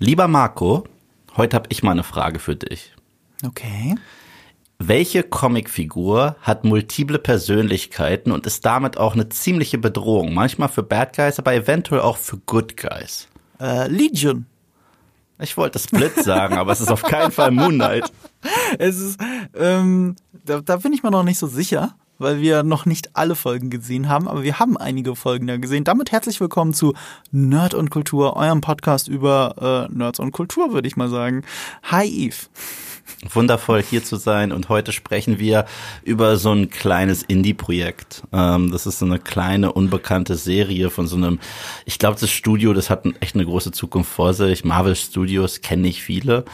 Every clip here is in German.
Lieber Marco, heute habe ich mal eine Frage für dich. Okay. Welche Comicfigur hat multiple Persönlichkeiten und ist damit auch eine ziemliche Bedrohung? Manchmal für Bad Guys, aber eventuell auch für Good Guys. Äh, Legion. Ich wollte Split sagen, aber es ist auf keinen Fall Moon Knight. Es ist, ähm, da, da bin ich mir noch nicht so sicher, weil wir noch nicht alle Folgen gesehen haben, aber wir haben einige Folgen da gesehen. Damit herzlich willkommen zu Nerd und Kultur, eurem Podcast über äh, Nerds und Kultur, würde ich mal sagen. Hi Eve. Wundervoll hier zu sein und heute sprechen wir über so ein kleines Indie-Projekt. Ähm, das ist so eine kleine unbekannte Serie von so einem, ich glaube das Studio, das hat echt eine große Zukunft vor sich. Marvel Studios kenne ich viele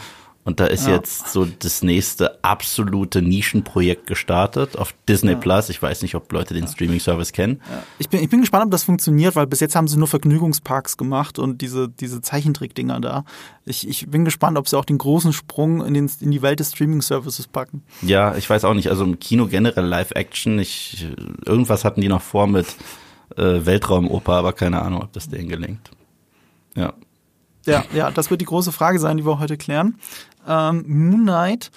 und da ist ja. jetzt so das nächste absolute Nischenprojekt gestartet auf Disney ja. Plus. Ich weiß nicht, ob Leute den Streaming-Service kennen. Ja. Ich, bin, ich bin gespannt, ob das funktioniert, weil bis jetzt haben sie nur Vergnügungsparks gemacht und diese, diese Zeichentrickdinger da. Ich, ich bin gespannt, ob sie auch den großen Sprung in, den, in die Welt des Streaming-Services packen. Ja, ich weiß auch nicht. Also im Kino generell Live-Action. Ich, irgendwas hatten die noch vor mit äh, Weltraumoper, aber keine Ahnung, ob das denen gelingt. Ja. Ja, ja, das wird die große Frage sein, die wir heute klären. Ähm, Moon Knight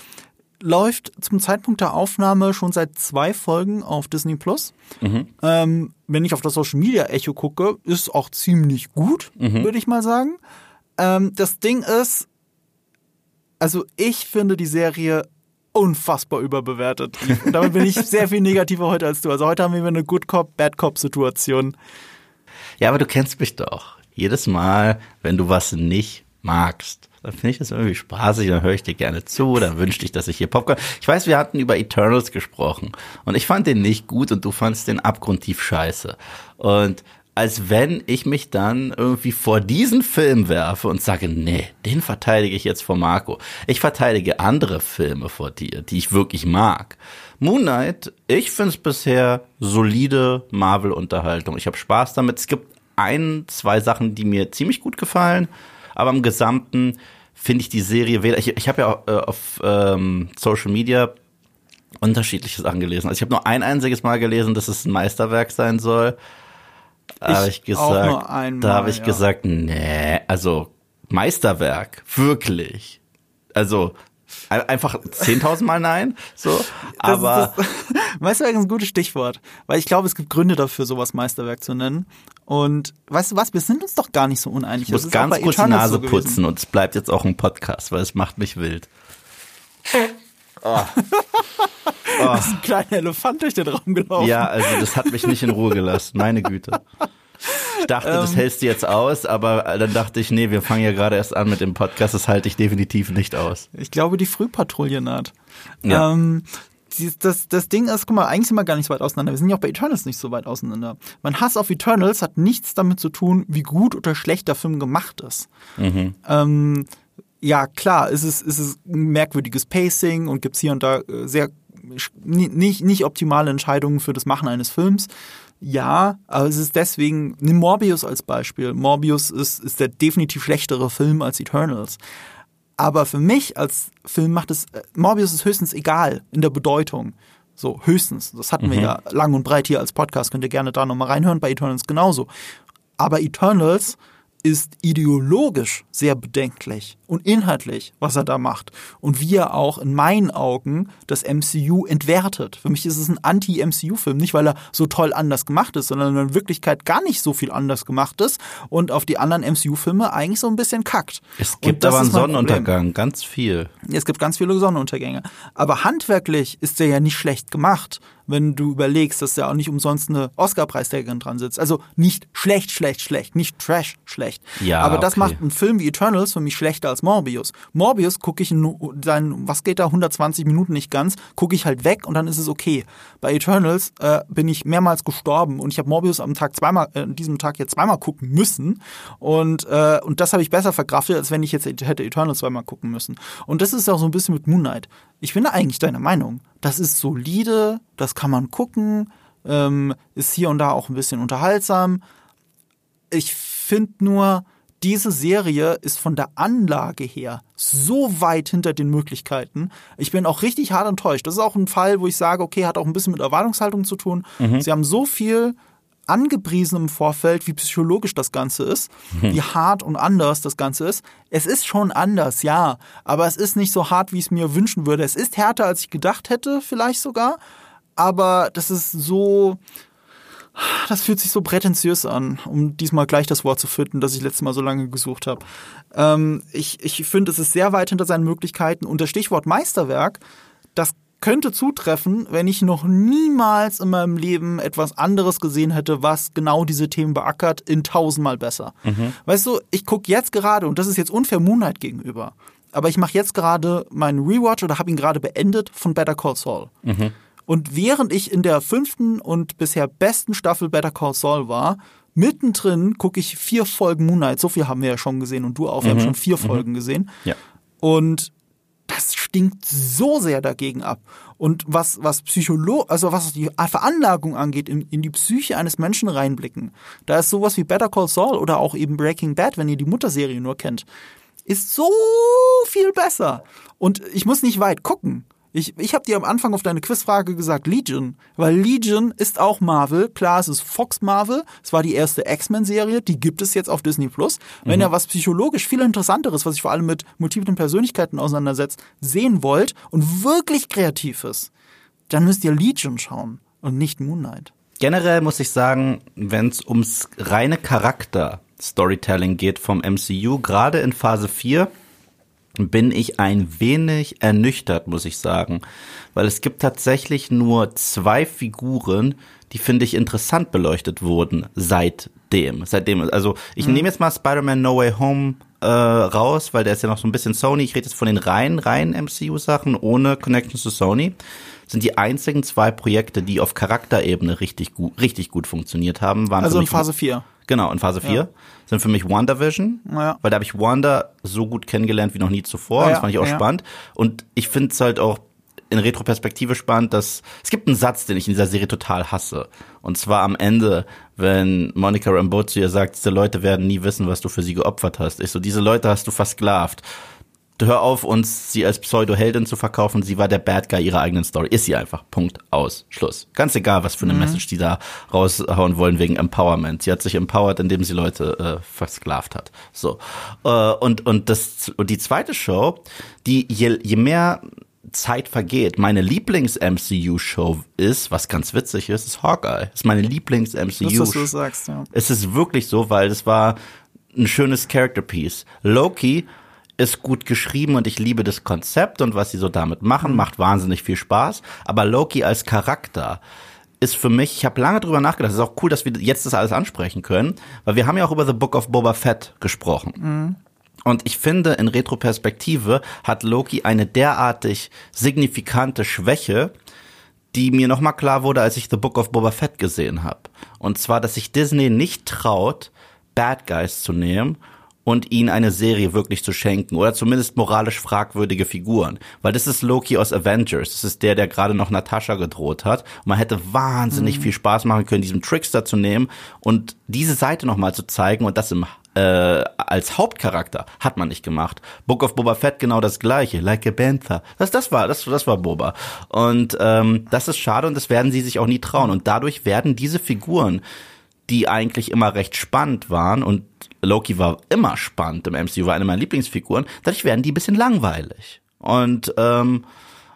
läuft zum Zeitpunkt der Aufnahme schon seit zwei Folgen auf Disney Plus. Mhm. Ähm, wenn ich auf das Social Media Echo gucke, ist auch ziemlich gut, mhm. würde ich mal sagen. Ähm, das Ding ist, also ich finde die Serie unfassbar überbewertet. Und damit bin ich sehr viel negativer heute als du. Also heute haben wir eine Good Cop, Bad Cop Situation. Ja, aber du kennst mich doch. Jedes Mal, wenn du was nicht magst, dann finde ich das irgendwie spaßig, dann höre ich dir gerne zu, dann wünschte ich, dass ich hier Popcorn. Ich weiß, wir hatten über Eternals gesprochen und ich fand den nicht gut und du fandst den abgrundtief scheiße. Und als wenn ich mich dann irgendwie vor diesen Film werfe und sage, nee, den verteidige ich jetzt vor Marco. Ich verteidige andere Filme vor dir, die ich wirklich mag. Moon Knight, ich finde es bisher solide Marvel-Unterhaltung. Ich habe Spaß damit. Es gibt ein, zwei Sachen, die mir ziemlich gut gefallen aber im Gesamten finde ich die Serie weder. Ich, ich habe ja äh, auf ähm, Social Media unterschiedliches angelesen. Also ich habe nur ein einziges Mal gelesen, dass es ein Meisterwerk sein soll. Da habe ich gesagt, da habe ich ja. gesagt, nee, also Meisterwerk, wirklich. Also Einfach 10.000 Mal nein, so. Aber. Das, das, Meisterwerk ist ein gutes Stichwort, weil ich glaube, es gibt Gründe dafür, sowas Meisterwerk zu nennen. Und weißt du was, wir sind uns doch gar nicht so uneinig. Ich muss ganz kurz die Nase so putzen und es bleibt jetzt auch ein Podcast, weil es macht mich wild. Oh. Oh. Ist ein kleiner Elefant durch den Raum gelaufen. Ja, also das hat mich nicht in Ruhe gelassen, meine Güte. Ich dachte, das ähm. hältst du jetzt aus, aber dann dachte ich, nee, wir fangen ja gerade erst an mit dem Podcast, das halte ich definitiv nicht aus. Ich glaube, die Frühpatrouille naht. Ja. Ähm, das, das Ding ist, guck mal, eigentlich sind wir gar nicht so weit auseinander. Wir sind ja auch bei Eternals nicht so weit auseinander. Mein Hass auf Eternals hat nichts damit zu tun, wie gut oder schlecht der Film gemacht ist. Mhm. Ähm, ja, klar, ist es ist es ein merkwürdiges Pacing und gibt's hier und da äh, sehr nicht, nicht optimale Entscheidungen für das Machen eines Films. Ja, aber es ist deswegen, nimm Morbius als Beispiel. Morbius ist, ist der definitiv schlechtere Film als Eternals. Aber für mich als Film macht es, äh, Morbius ist höchstens egal in der Bedeutung. So, höchstens. Das hatten mhm. wir ja lang und breit hier als Podcast. Könnt ihr gerne da nochmal reinhören. Bei Eternals genauso. Aber Eternals ist ideologisch sehr bedenklich und inhaltlich, was er da macht. Und wie er auch in meinen Augen das MCU entwertet. Für mich ist es ein Anti-MCU-Film, nicht weil er so toll anders gemacht ist, sondern in Wirklichkeit gar nicht so viel anders gemacht ist und auf die anderen MCU-Filme eigentlich so ein bisschen kackt. Es gibt aber einen Sonnenuntergang, ganz viel. Es gibt ganz viele Sonnenuntergänge. Aber handwerklich ist der ja nicht schlecht gemacht wenn du überlegst, dass da auch nicht umsonst eine Oscar-Preisträgerin dran sitzt. Also nicht schlecht, schlecht, schlecht, nicht Trash, schlecht. Ja, Aber das okay. macht einen Film wie Eternals für mich schlechter als Morbius. Morbius gucke ich seinen, was geht da, 120 Minuten nicht ganz, gucke ich halt weg und dann ist es okay. Bei Eternals äh, bin ich mehrmals gestorben und ich habe Morbius am Tag zweimal, äh, an diesem Tag jetzt zweimal gucken müssen und, äh, und das habe ich besser verkraftet, als wenn ich jetzt hätte Eternals zweimal gucken müssen. Und das ist auch so ein bisschen mit Moon Knight. Ich bin eigentlich deiner Meinung. Das ist solide, das kann man gucken, ähm, ist hier und da auch ein bisschen unterhaltsam. Ich finde nur, diese Serie ist von der Anlage her so weit hinter den Möglichkeiten. Ich bin auch richtig hart enttäuscht. Das ist auch ein Fall, wo ich sage, okay, hat auch ein bisschen mit Erwartungshaltung zu tun. Mhm. Sie haben so viel angepriesen im Vorfeld, wie psychologisch das Ganze ist, Hm. wie hart und anders das Ganze ist. Es ist schon anders, ja, aber es ist nicht so hart, wie ich es mir wünschen würde. Es ist härter, als ich gedacht hätte, vielleicht sogar, aber das ist so, das fühlt sich so prätentiös an, um diesmal gleich das Wort zu finden, das ich letztes Mal so lange gesucht habe. Ähm, ich ich finde, es ist sehr weit hinter seinen Möglichkeiten und das Stichwort Meisterwerk, das könnte zutreffen, wenn ich noch niemals in meinem Leben etwas anderes gesehen hätte, was genau diese Themen beackert, in tausendmal besser. Weißt du, ich gucke jetzt gerade, und das ist jetzt unfair Moonlight gegenüber, aber ich mache jetzt gerade meinen Rewatch oder habe ihn gerade beendet von Better Call Saul. Und während ich in der fünften und bisher besten Staffel Better Call Saul war, mittendrin gucke ich vier Folgen Moonlight. So viel haben wir ja schon gesehen und du auch. Wir haben schon vier Folgen gesehen. Ja. Und das stinkt so sehr dagegen ab. Und was, was Psycholo, also was die Veranlagung angeht, in, in die Psyche eines Menschen reinblicken, da ist sowas wie Better Call Saul oder auch eben Breaking Bad, wenn ihr die Mutterserie nur kennt, ist so viel besser. Und ich muss nicht weit gucken. Ich, ich habe dir am Anfang auf deine Quizfrage gesagt Legion, weil Legion ist auch Marvel. Klar, es ist Fox Marvel. Es war die erste X-Men-Serie, die gibt es jetzt auf Disney Plus. Wenn ihr was psychologisch viel interessanteres, was sich vor allem mit multiplen Persönlichkeiten auseinandersetzt, sehen wollt und wirklich kreativ ist, dann müsst ihr Legion schauen und nicht Moonlight. Generell muss ich sagen, wenn es ums reine Charakter-Storytelling geht vom MCU, gerade in Phase 4, bin ich ein wenig ernüchtert, muss ich sagen. Weil es gibt tatsächlich nur zwei Figuren, die finde ich interessant beleuchtet wurden seitdem. Seitdem, also ich nehme jetzt mal Spider-Man No Way Home äh, raus, weil der ist ja noch so ein bisschen Sony. Ich rede jetzt von den reinen, reinen MCU-Sachen ohne Connection zu Sony. Sind die einzigen zwei Projekte, die auf Charakterebene richtig gut, richtig gut funktioniert haben, waren Also in Phase 4. Genau, in Phase 4 sind für mich WandaVision, Ja. weil da habe ich Wanda so gut kennengelernt wie noch nie zuvor. Ja, und das fand ich auch ja. spannend. Und ich finde es halt auch in Retroperspektive spannend, dass es gibt einen Satz, den ich in dieser Serie total hasse. Und zwar am Ende, wenn Monica Rambeau zu ihr sagt, diese Leute werden nie wissen, was du für sie geopfert hast. Ich so, diese Leute hast du versklavt. Hör auf, uns sie als Pseudo-Heldin zu verkaufen. Sie war der Bad Guy ihrer eigenen Story. Ist sie einfach. Punkt. Aus. Schluss. Ganz egal, was für eine Message die da raushauen wollen wegen Empowerment. Sie hat sich empowered, indem sie Leute äh, versklavt hat. So. Äh, und, und, das, und die zweite Show, die je, je mehr Zeit vergeht, meine Lieblings-MCU-Show ist, was ganz witzig ist, ist Hawkeye. Ist meine Das, was du sagst, ja. Es ist wirklich so, weil es war ein schönes Character Piece. Loki ist gut geschrieben und ich liebe das Konzept und was sie so damit machen, macht wahnsinnig viel Spaß. Aber Loki als Charakter ist für mich, ich habe lange drüber nachgedacht, es ist auch cool, dass wir jetzt das alles ansprechen können, weil wir haben ja auch über The Book of Boba Fett gesprochen. Und ich finde, in Retroperspektive hat Loki eine derartig signifikante Schwäche, die mir nochmal klar wurde, als ich The Book of Boba Fett gesehen habe. Und zwar, dass sich Disney nicht traut, Bad Guys zu nehmen und ihnen eine Serie wirklich zu schenken oder zumindest moralisch fragwürdige Figuren. Weil das ist Loki aus Avengers. Das ist der, der gerade noch Natascha gedroht hat. Und man hätte wahnsinnig viel Spaß machen können, diesen Trickster zu nehmen und diese Seite nochmal zu zeigen und das im äh, als Hauptcharakter hat man nicht gemacht. Book of Boba Fett genau das gleiche, like a Panther. Das, das war, das, das war Boba. Und ähm, das ist schade und das werden sie sich auch nie trauen. Und dadurch werden diese Figuren, die eigentlich immer recht spannend waren und Loki war immer spannend im MCU, war eine meiner Lieblingsfiguren, dadurch werden die ein bisschen langweilig. Und ähm,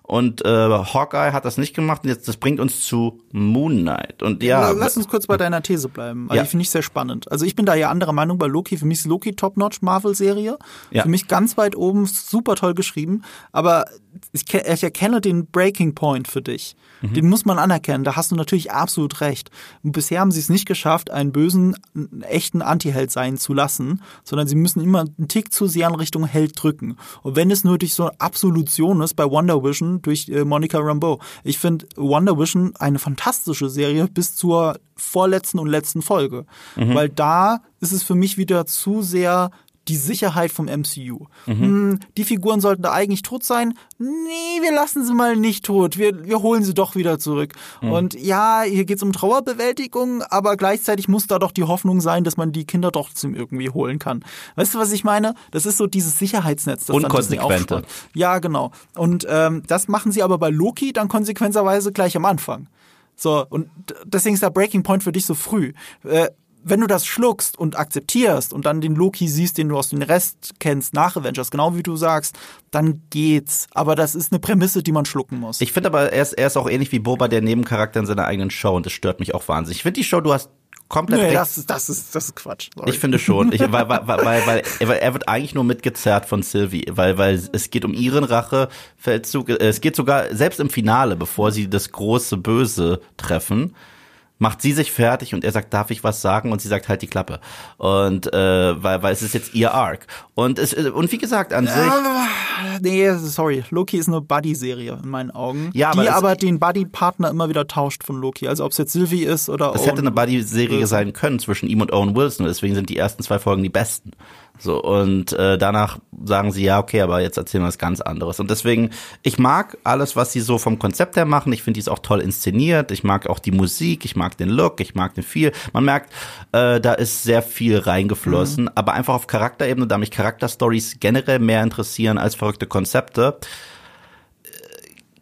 und äh, Hawkeye hat das nicht gemacht und jetzt das bringt uns zu Moon Knight. Und ja, Lass uns kurz bei deiner These bleiben, weil Ja. die finde ich sehr spannend. Also ich bin da ja anderer Meinung bei Loki. Für mich ist Loki Top-Notch Marvel-Serie. Ja. Für mich ganz weit oben, super toll geschrieben. Aber ich, ich erkenne den Breaking Point für dich. Mhm. Den muss man anerkennen. Da hast du natürlich absolut recht. Und bisher haben sie es nicht geschafft, einen bösen, einen echten Antiheld sein zu lassen, sondern sie müssen immer einen Tick zu sehr in Richtung Held drücken. Und wenn es nur durch so eine Absolution ist, bei Wonder Vision durch äh, Monica Rambeau. Ich finde Wonder Vision eine fantastische Serie bis zur vorletzten und letzten Folge. Weil da ist es für mich wieder zu sehr die Sicherheit vom MCU. Hm, die Figuren sollten da eigentlich tot sein. Nee, wir lassen sie mal nicht tot. Wir, wir holen sie doch wieder zurück. Und ja, hier geht's um Trauerbewältigung, aber gleichzeitig muss da doch die Hoffnung sein, dass man die Kinder trotzdem irgendwie holen kann. Weißt du, was ich meine? Das ist so dieses Sicherheitsnetz, das Unkonsequente. Ja, genau. Und ähm, das machen sie aber bei Loki dann konsequenterweise gleich am Anfang. So, und deswegen ist der Breaking Point für dich so früh. Äh, wenn du das schluckst und akzeptierst und dann den Loki siehst, den du aus dem Rest kennst nach Avengers, genau wie du sagst, dann geht's. Aber das ist eine Prämisse, die man schlucken muss. Ich finde aber, er ist, er ist auch ähnlich wie Boba, der Nebencharakter in seiner eigenen Show und das stört mich auch wahnsinnig. Ich finde die Show, du hast komplett nee, recht. das ist, das ist, das ist Quatsch. Sorry. Ich finde schon, ich, weil, weil, weil, weil, weil er wird eigentlich nur mitgezerrt von Sylvie, weil, weil es geht um ihren Rachefeldzug. Es geht sogar selbst im Finale, bevor sie das große Böse treffen, macht sie sich fertig und er sagt, darf ich was sagen? Und sie sagt halt die Klappe. Und äh, weil, weil es ist jetzt ihr Arc. Und es und wie gesagt, an sich. nee, sorry. Loki ist eine Buddy-Serie in meinen Augen. Ja, aber die aber den Buddy-Partner immer wieder tauscht von Loki. Also ob es jetzt Sylvie ist oder Es hätte eine Buddy-Serie sein können zwischen ihm und Owen Wilson. Deswegen sind die ersten zwei Folgen die besten. So und äh, danach sagen sie ja okay, aber jetzt erzählen wir was ganz anderes. Und deswegen ich mag alles, was sie so vom Konzept her machen. Ich finde die ist auch toll inszeniert. Ich mag auch die Musik. Ich mag den Look. Ich mag den viel. Man merkt, äh, da ist sehr viel reingeflossen. Aber einfach auf Charakterebene, da mich Charakterstories generell mehr interessieren als verrückte Konzepte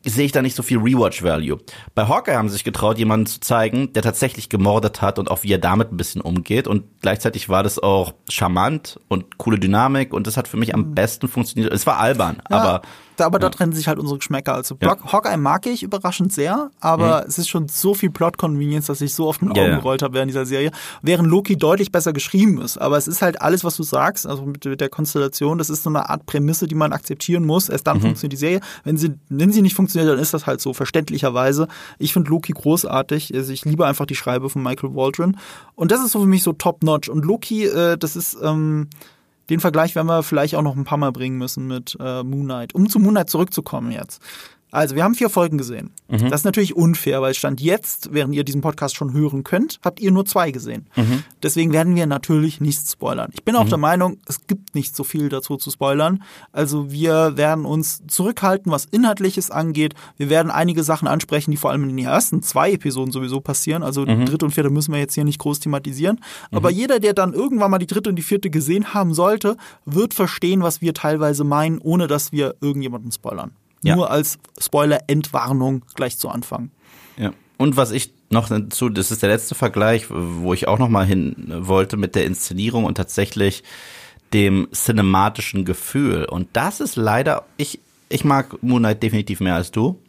sehe ich da nicht so viel Rewatch-Value. Bei Hawkeye haben sie sich getraut, jemanden zu zeigen, der tatsächlich gemordet hat und auch wie er damit ein bisschen umgeht. Und gleichzeitig war das auch charmant und coole Dynamik und das hat für mich am besten funktioniert. Es war albern, Ja, aber aber da trennen sich halt unsere Geschmäcker. Also Block, Hawkeye mag ich überraschend sehr, aber es ist schon so viel Plot-Convenience, dass ich so oft mit den Ja, Augen ja. gerollt habe während dieser Serie. Während Loki deutlich besser geschrieben ist. Aber es ist halt alles, was du sagst, also mit, mit der Konstellation, das ist so eine Art Prämisse, die man akzeptieren muss. Erst Mhm. dann funktioniert die Serie. Wenn sie, wenn sie nicht funktioniert, dann ist das halt so, verständlicherweise. Ich finde Loki großartig. Also ich liebe einfach die Schreibe von Michael Waldron. Und das ist so für mich so top-notch. Und Loki, äh, das ist, ähm, den Vergleich werden wir vielleicht auch noch ein paar Mal bringen müssen mit äh, Moon Knight. Um zu Moon Knight zurückzukommen jetzt. Also, wir haben vier Folgen gesehen. Das ist natürlich unfair, weil Stand jetzt, während ihr diesen Podcast schon hören könnt, habt ihr nur zwei gesehen. Deswegen werden wir natürlich nichts spoilern. Ich bin auch der Meinung, es gibt nicht so viel dazu zu spoilern. Also, wir werden uns zurückhalten, was Inhaltliches angeht. Wir werden einige Sachen ansprechen, die vor allem in den ersten zwei Episoden sowieso passieren. Also, die dritte und vierte müssen wir jetzt hier nicht groß thematisieren. Aber jeder, der dann irgendwann mal die dritte und die vierte gesehen haben sollte, wird verstehen, was wir teilweise meinen, ohne dass wir irgendjemanden spoilern. Ja. Nur als Spoiler-Entwarnung gleich zu Anfang. Ja. Und was ich noch dazu, das ist der letzte Vergleich, wo ich auch noch mal hin wollte mit der Inszenierung und tatsächlich dem cinematischen Gefühl. Und das ist leider, ich, ich mag Moon Knight definitiv mehr als du.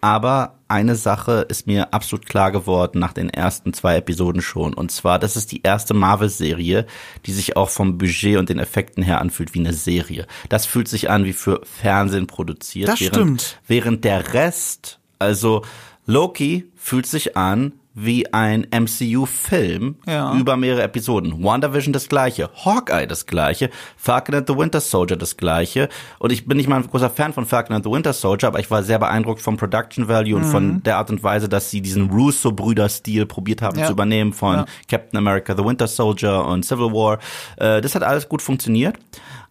Aber eine Sache ist mir absolut klar geworden nach den ersten zwei Episoden schon. Und zwar, das ist die erste Marvel-Serie, die sich auch vom Budget und den Effekten her anfühlt wie eine Serie. Das fühlt sich an wie für Fernsehen produziert. Das während, stimmt. Während der Rest, also Loki fühlt sich an wie ein MCU-Film Ja. über mehrere Episoden. WandaVision das gleiche, Hawkeye das gleiche, Falcon and the Winter Soldier das gleiche. Und ich bin nicht mal ein großer Fan von Falcon and the Winter Soldier, aber ich war sehr beeindruckt vom Production Value und Mhm. von der Art und Weise, dass sie diesen Russo-Brüder-Stil probiert haben Ja. zu übernehmen von Ja. Captain America, The Winter Soldier und Civil War. Äh, das hat alles gut funktioniert.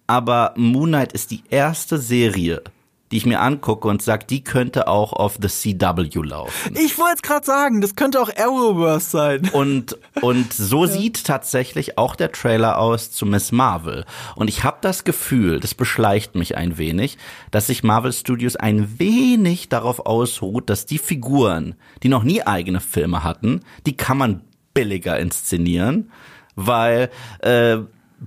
Aber Moon Knight ist die erste Serie, die ich mir angucke und sage, die könnte auch auf The CW laufen. Ich wollte es gerade sagen, das könnte auch Arrowverse sein. Und, und so sieht tatsächlich auch der Trailer aus zu Miss Marvel. Und ich habe das Gefühl, das beschleicht mich ein wenig, dass sich Marvel Studios ein wenig darauf ausruht, dass die Figuren, die noch nie eigene Filme hatten, die kann man billiger inszenieren, weil äh,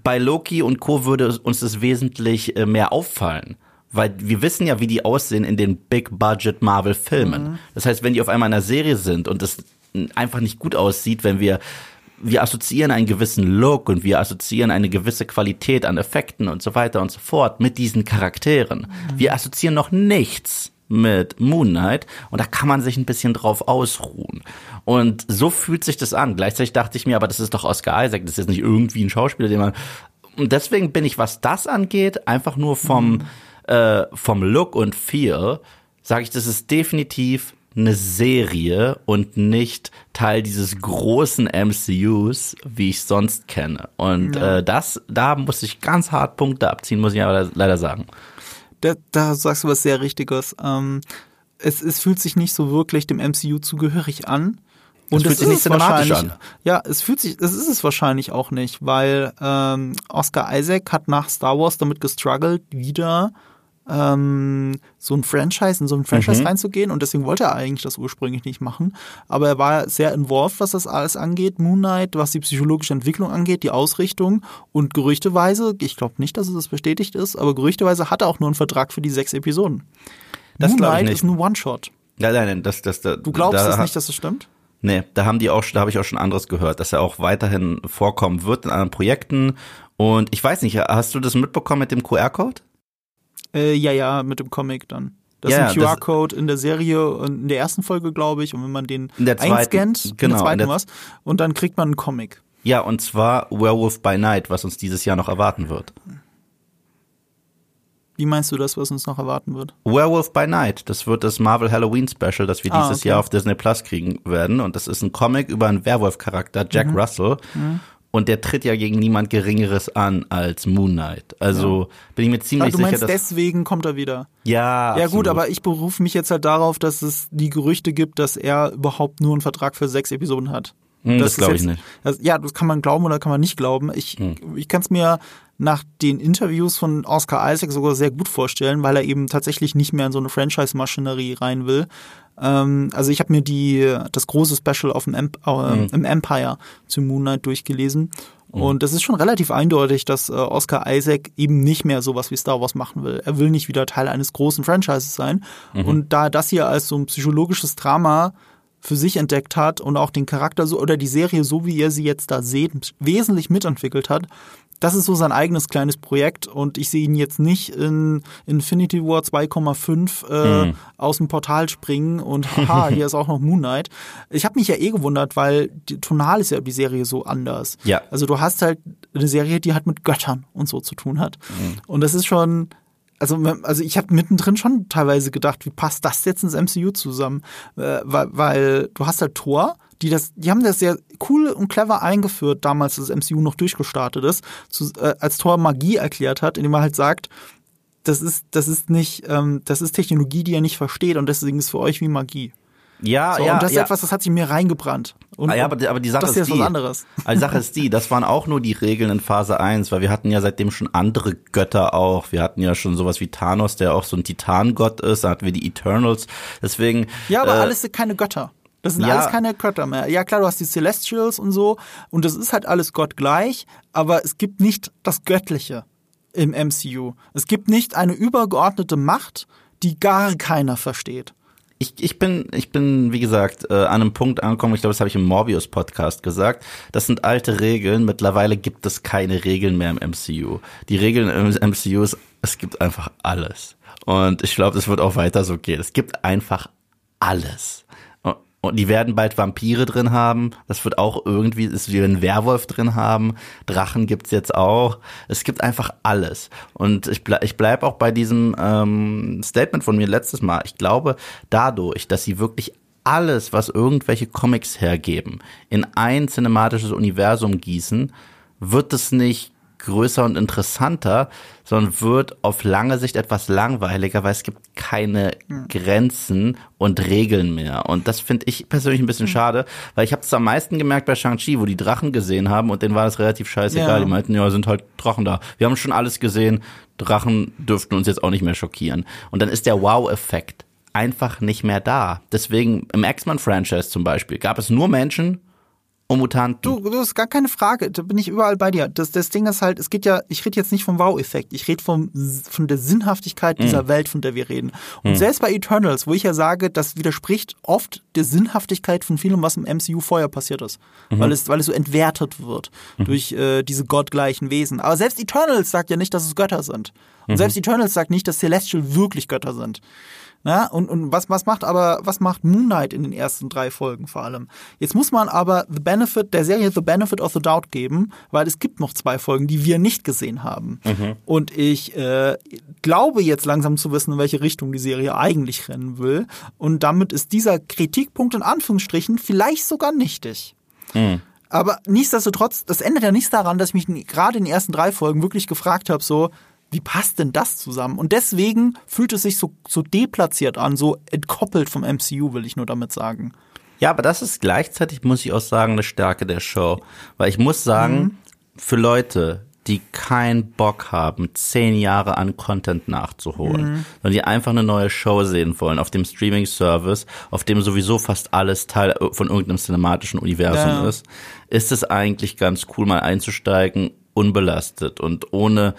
bei Loki und Co. würde uns das wesentlich äh, mehr auffallen. Weil wir wissen ja, wie die aussehen in den Big-Budget-Marvel-Filmen. Das heißt, wenn die auf einmal in einer Serie sind und das einfach nicht gut aussieht, wenn wir wir assoziieren einen gewissen Look und wir assoziieren eine gewisse Qualität an Effekten und so weiter und so fort mit diesen Charakteren. Wir assoziieren noch nichts mit Moon Knight und da kann man sich ein bisschen drauf ausruhen. Und so fühlt sich das an. Gleichzeitig dachte ich mir, aber das ist doch Oscar Isaac, das ist jetzt nicht irgendwie ein Schauspieler, den man und deswegen bin ich, was das angeht, einfach nur vom äh, vom Look und Feel, sage ich, das ist definitiv eine Serie und nicht Teil dieses großen MCUs, wie ich sonst kenne. Und äh, das, da muss ich ganz hart Punkte abziehen, muss ich aber leider sagen. Da, da sagst du was sehr Richtiges. Ähm, es, es fühlt sich nicht so wirklich dem MCU zugehörig an. Und fühlt das sich ist nicht cinematisch an. Ja, es fühlt sich, das ist es wahrscheinlich auch nicht, weil ähm, Oscar Isaac hat nach Star Wars damit gestruggelt, wieder ähm, so ein Franchise, in so ein Franchise Mhm. reinzugehen und deswegen wollte er eigentlich das ursprünglich nicht machen. Aber er war sehr involved, was das alles angeht, Moon Knight, was die psychologische Entwicklung angeht, die Ausrichtung und gerüchteweise, ich glaube nicht, dass es das bestätigt ist, aber gerüchteweise hat er auch nur einen Vertrag für die sechs Episoden. Das Moon Knight ist ein One-Shot. Nein, nein, nein, das, das, da, Du glaubst es nicht, dass es stimmt? Nee, da haben die auch, da habe ich auch schon anderes gehört, dass er auch weiterhin vorkommen wird in anderen Projekten. Und ich weiß nicht, hast du das mitbekommen mit dem QR-Code? Äh, ja, ja, mit dem Comic dann. Das Ja, ist ein QR-Code in der Serie und in der ersten Folge, glaube ich. Und wenn man den In zweiten, einscannt, in genau, der zweiten in der- was, und dann kriegt man einen Comic. Ja, und zwar Werewolf by Night, was uns dieses Jahr noch erwarten wird. Wie meinst du das, was uns noch erwarten wird? Werewolf by Night, das wird das Marvel Halloween Special, das wir Ah, dieses okay. Jahr auf Disney Plus kriegen werden. Und das ist ein Comic über einen Werwolf-Charakter, Jack Mhm. Russell. Und der tritt ja gegen niemand Geringeres an als Moon Knight. Also bin ich mir ziemlich du sicher, meinst, dass. deswegen kommt er wieder. ja, Ja gut, absolut. aber ich berufe mich jetzt halt darauf, dass es die Gerüchte gibt, dass er überhaupt nur einen Vertrag für sechs Episoden hat. Hm, das ist glaube ich nicht. Das, ja, das kann man glauben oder kann man nicht glauben. Ich, Hm. ich kann es mir nach den Interviews von Oscar Isaac sogar sehr gut vorstellen, weil er eben tatsächlich nicht mehr in so eine Franchise-Maschinerie rein will. Ähm, also ich habe mir die das große Special auf dem Emp äh, Hm. im Empire zu Moon Knight durchgelesen. Und das ist schon relativ eindeutig, dass äh, Oscar Isaac eben nicht mehr sowas wie Star Wars machen will. Er will nicht wieder Teil eines großen Franchises sein. Und da er das hier als so ein psychologisches Drama für sich entdeckt hat und auch den Charakter so oder die Serie, so wie ihr sie jetzt da seht, wesentlich mitentwickelt hat. Das ist so sein eigenes kleines Projekt und ich sehe ihn jetzt nicht in Infinity War 2,5 äh, Hm. aus dem Portal springen und haha, hier ist auch noch Moon Knight. Ich habe mich ja eh gewundert, weil die, tonal ist ja die Serie so anders. Ja. Also du hast halt eine Serie, die halt mit Göttern und so zu tun hat. Und das ist schon, also, also ich habe mittendrin schon teilweise gedacht, wie passt das jetzt ins MCU zusammen? Äh, weil, weil du hast halt Thor, die das, die haben das sehr cool und clever eingeführt, damals das MCU noch durchgestartet ist, zu, äh, als Thor Magie erklärt hat, indem er halt sagt, das ist, das ist nicht, ähm, das ist Technologie, die er nicht versteht und deswegen ist für euch wie Magie. Ja, So, ja, und das ist ja. etwas, das hat sich mir reingebrannt. Und, Ah ja, aber, aber die Sache das ist die, was anderes. Also die Sache ist die, das waren auch nur die Regeln in Phase 1, weil wir hatten ja seitdem schon andere Götter auch. Wir hatten ja schon sowas wie Thanos, der auch so ein Titangott ist, da hatten wir die Eternals. Deswegen Ja, aber äh, alles sind keine Götter. Das sind ja. alles keine Götter mehr. Ja, klar, du hast die Celestials und so und das ist halt alles Gott gleich, aber es gibt nicht das Göttliche im MCU. Es gibt nicht eine übergeordnete Macht, die gar keiner versteht. Ich, ich bin, ich bin, wie gesagt, äh, an einem Punkt angekommen, ich glaube, das habe ich im Morbius-Podcast gesagt. Das sind alte Regeln. Mittlerweile gibt es keine Regeln mehr im MCU. Die Regeln im MCU ist, es gibt einfach alles. Und ich glaube, das wird auch weiter so gehen. Es gibt einfach alles. Und- die werden bald Vampire drin haben. Das wird auch irgendwie, es wird einen Werwolf drin haben. Drachen gibt's jetzt auch. Es gibt einfach alles. Und ich, ble ich bleib auch bei diesem ähm, Statement von mir letztes Mal. Ich glaube, dadurch, dass sie wirklich alles, was irgendwelche Comics hergeben, in ein cinematisches Universum gießen, wird es nicht größer und interessanter, sondern wird auf lange Sicht etwas langweiliger, weil es gibt keine Grenzen und Regeln mehr. Und das finde ich persönlich ein bisschen schade, weil ich habe es am meisten gemerkt bei Shang-Chi, wo die Drachen gesehen haben und denen war das relativ scheißegal. Ja. Die meinten, ja, sind halt Drachen da. Wir haben schon alles gesehen, Drachen dürften uns jetzt auch nicht mehr schockieren. Und dann ist der Wow-Effekt einfach nicht mehr da. Deswegen im X-Men-Franchise zum Beispiel gab es nur Menschen und Mutanten. Du, du hast gar keine Frage, da bin ich überall bei dir. Das, das Ding ist halt, es geht ja, ich rede jetzt nicht vom Wow-Effekt, ich rede vom von der Sinnhaftigkeit dieser Welt, von der wir reden. Und selbst bei Eternals, wo ich ja sage, das widerspricht oft der Sinnhaftigkeit von vielem, was im MCU vorher passiert ist. Weil es, weil es so entwertet wird durch äh, diese gottgleichen Wesen. Aber selbst Eternals sagt ja nicht, dass es Götter sind. Und selbst Eternals sagt nicht, dass Celestial wirklich Götter sind. Na, und, und was, was macht aber, was macht Moon Knight in den ersten drei Folgen vor allem? Jetzt muss man aber the benefit, der Serie the benefit of the doubt geben, weil es gibt noch zwei Folgen, die wir nicht gesehen haben. Und ich äh, glaube jetzt langsam zu wissen, in welche Richtung die Serie eigentlich rennen will. Und damit ist dieser Kritikpunkt in Anführungsstrichen vielleicht sogar nichtig. Aber nichtsdestotrotz, das ändert ja nichts daran, dass ich mich gerade in den ersten drei Folgen wirklich gefragt habe, so, wie passt denn das zusammen? Und deswegen fühlt es sich so, so deplatziert an, so entkoppelt vom MCU, will ich nur damit sagen. Ja, aber das ist gleichzeitig, muss ich auch sagen, eine Stärke der Show. Weil ich muss sagen, für Leute, die keinen Bock haben, zehn Jahre an Content nachzuholen, mhm. sondern die einfach eine neue Show sehen wollen auf dem Streaming-Service, auf dem sowieso fast alles Teil von irgendeinem cinematischen Universum ja. ist, ist es eigentlich ganz cool, mal einzusteigen, unbelastet und ohne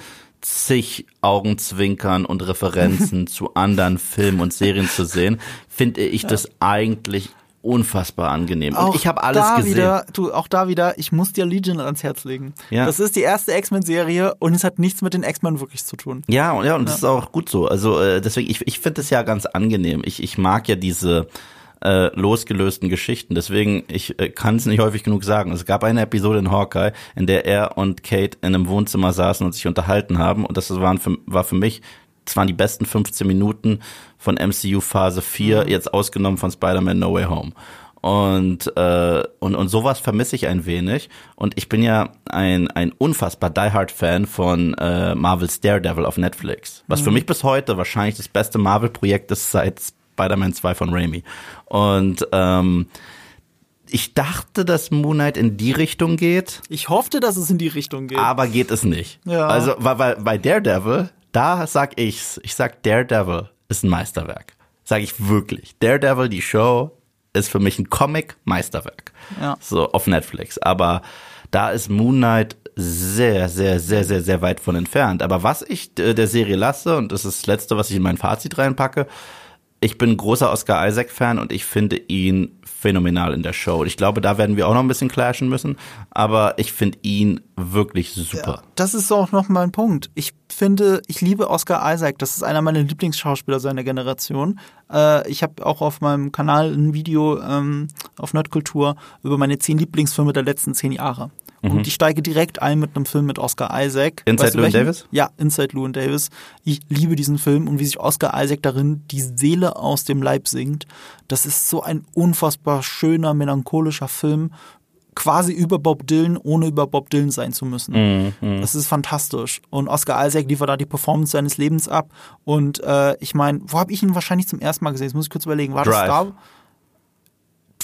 zig Augenzwinkern und Referenzen zu anderen Filmen und Serien zu sehen, finde ich ja. das eigentlich unfassbar angenehm. Auch und ich habe alles da gesehen. Wieder, du, auch da wieder, ich muss dir Legion ans Herz legen. Ja. Das ist die erste X-Men-Serie und es hat nichts mit den X-Men wirklich zu tun. Ja, und, ja, und ja. das ist auch gut so. Also äh, deswegen, ich, ich finde es ja ganz angenehm. Ich, ich mag ja diese äh, losgelösten Geschichten. Deswegen, ich äh, kann es nicht häufig genug sagen. Es gab eine Episode in Hawkeye, in der er und Kate in einem Wohnzimmer saßen und sich unterhalten haben. Und das waren für, war für mich das waren die besten 15 Minuten von MCU Phase 4, mhm. jetzt ausgenommen von Spider-Man No Way Home. Und, äh, und, und sowas vermisse ich ein wenig. Und ich bin ja ein, ein unfassbar Die-Hard-Fan von äh, Marvel's Daredevil auf Netflix. Was mhm. für mich bis heute wahrscheinlich das beste Marvel-Projekt ist seit Spider-Man 2 von Raimi. Und ähm, ich dachte, dass Moon Knight in die Richtung geht. Ich hoffte, dass es in die Richtung geht. Aber geht es nicht. Ja. Also, weil, weil bei Daredevil da sag ich's. Ich sag, Daredevil ist ein Meisterwerk. Sag ich wirklich. Daredevil, die Show, ist für mich ein Comic-Meisterwerk. Ja. So auf Netflix. Aber da ist Moon Knight sehr, sehr, sehr, sehr, sehr weit von entfernt. Aber was ich äh, der Serie lasse, und das ist das Letzte, was ich in mein Fazit reinpacke, ich bin großer Oscar Isaac-Fan und ich finde ihn phänomenal in der Show. Ich glaube, da werden wir auch noch ein bisschen clashen müssen, aber ich finde ihn wirklich super. Ja, das ist auch noch ein Punkt. Ich finde, ich liebe Oscar Isaac. Das ist einer meiner Lieblingsschauspieler seiner Generation. Äh, ich habe auch auf meinem Kanal ein Video ähm, auf Nerdkultur über meine zehn Lieblingsfilme der letzten zehn Jahre. Mhm. Und ich steige direkt ein mit einem Film mit Oscar Isaac. Inside weißt du Llewyn Davis? Ja, Inside Llewyn Davis. Ich liebe diesen Film und wie sich Oscar Isaac darin die Seele aus dem Leib singt. Das ist so ein unfassbar schöner, melancholischer Film quasi über Bob Dylan, ohne über Bob Dylan sein zu müssen. Mm, mm. Das ist fantastisch. Und Oscar Isaac liefert da die Performance seines Lebens ab. Und äh, ich meine, wo habe ich ihn wahrscheinlich zum ersten Mal gesehen? Jetzt muss ich kurz überlegen. War Drive. das da?